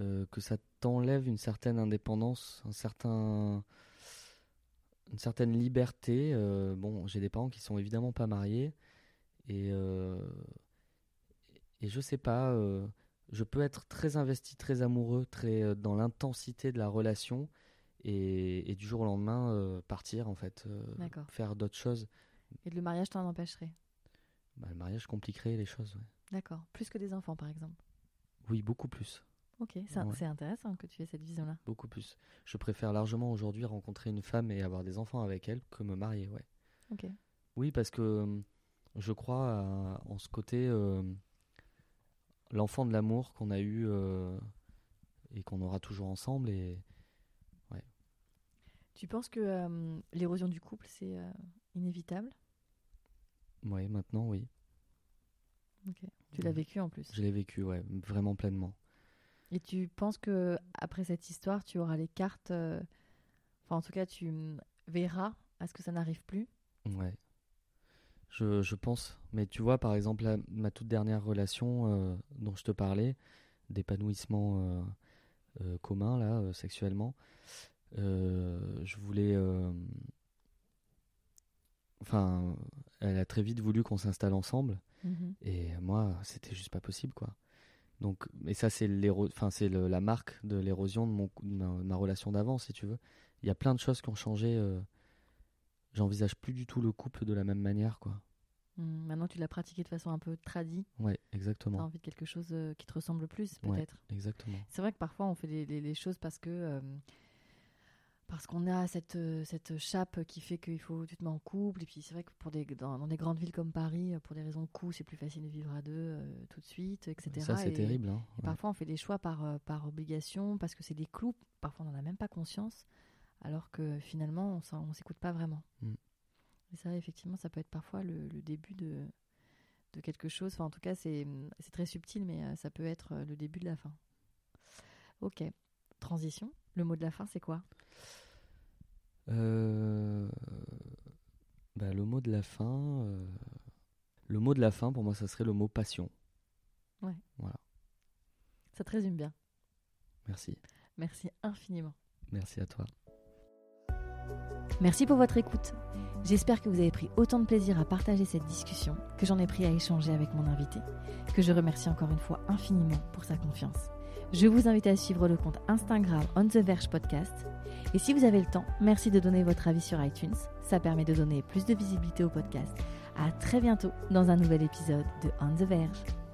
euh, que ça t'enlève une certaine indépendance, un certain une certaine liberté. bon, j'ai des parents qui sont évidemment pas mariés et et je sais pas. Je peux être très investi, très amoureux, très dans l'intensité de la relation et, du jour au lendemain euh, partir en fait, euh, faire d'autres choses. Et le mariage t'en empêcherait? Bah, Le mariage compliquerait les choses, D'accord. Plus que des enfants par exemple? Oui, beaucoup plus. Ok, c'est intéressant que tu aies cette vision-là. Beaucoup plus. Je préfère largement aujourd'hui rencontrer une femme et avoir des enfants avec elle que me marier, ouais. Ok. Oui, parce que euh, je crois en ce côté euh, l'enfant de l'amour qu'on a eu euh, et qu'on aura toujours ensemble et ouais. Tu penses que l'érosion du couple c'est inévitable? Oui, maintenant oui. Tu l'as vécu en plus. Je l'ai vécu, ouais, vraiment pleinement. Et tu penses que après cette histoire, tu auras les cartes. Euh, enfin, en tout cas, tu verras à ce que ça n'arrive plus? Ouais. Je, je, pense. Mais tu vois, par exemple, ma toute dernière relation euh, dont je te parlais, d'épanouissement euh, commun, là, sexuellement, je voulais. Enfin, elle a très vite voulu qu'on s'installe ensemble. Mhm. Et moi, c'était juste pas possible, quoi. Donc, et ça, c'est enfin, c'est la marque de l'érosion de, mon, ma, relation d'avant, si tu veux. Il y a plein de choses qui ont changé. J'envisage plus du tout le couple de la même manière, quoi. Mmh, maintenant, tu l'as pratiqué de façon un peu tradie. Ouais, exactement. Tu as envie de quelque chose euh, qui te ressemble plus, peut-être. exactement. C'est vrai que parfois, on fait les, choses parce que euh, parce qu'on a cette, euh, cette chape qui fait qu'il faut tu te mets en couple et puis c'est vrai que pour des, dans, des grandes villes comme Paris pour des raisons de coût c'est plus facile de vivre à deux euh, tout de suite etc ça c'est terrible hein. parfois on fait des choix par, par obligation parce que c'est des clous parfois on n'en a même pas conscience alors que finalement on ne s'écoute pas vraiment mm. et ça effectivement ça peut être parfois le, le début de, de quelque chose enfin en tout cas c'est très subtil mais ça peut être le début de la fin ok transition le mot de la fin c'est quoi? Euh, bah, le mot de la fin, euh, le mot de la fin pour moi, ça serait le mot passion. Ouais. Voilà. Ça te résume bien. Merci. Merci infiniment. Merci à toi. Merci pour votre écoute. J'espère que vous avez pris autant de plaisir à partager cette discussion que j'en ai pris à échanger avec mon invité, que je remercie encore une fois infiniment pour sa confiance. Je vous invite à suivre le compte Instagram On The Verge Podcast et si vous avez le temps, merci de donner votre avis sur iTunes. Ça permet de donner plus de visibilité au podcast. À très bientôt dans un nouvel épisode de On the Verge.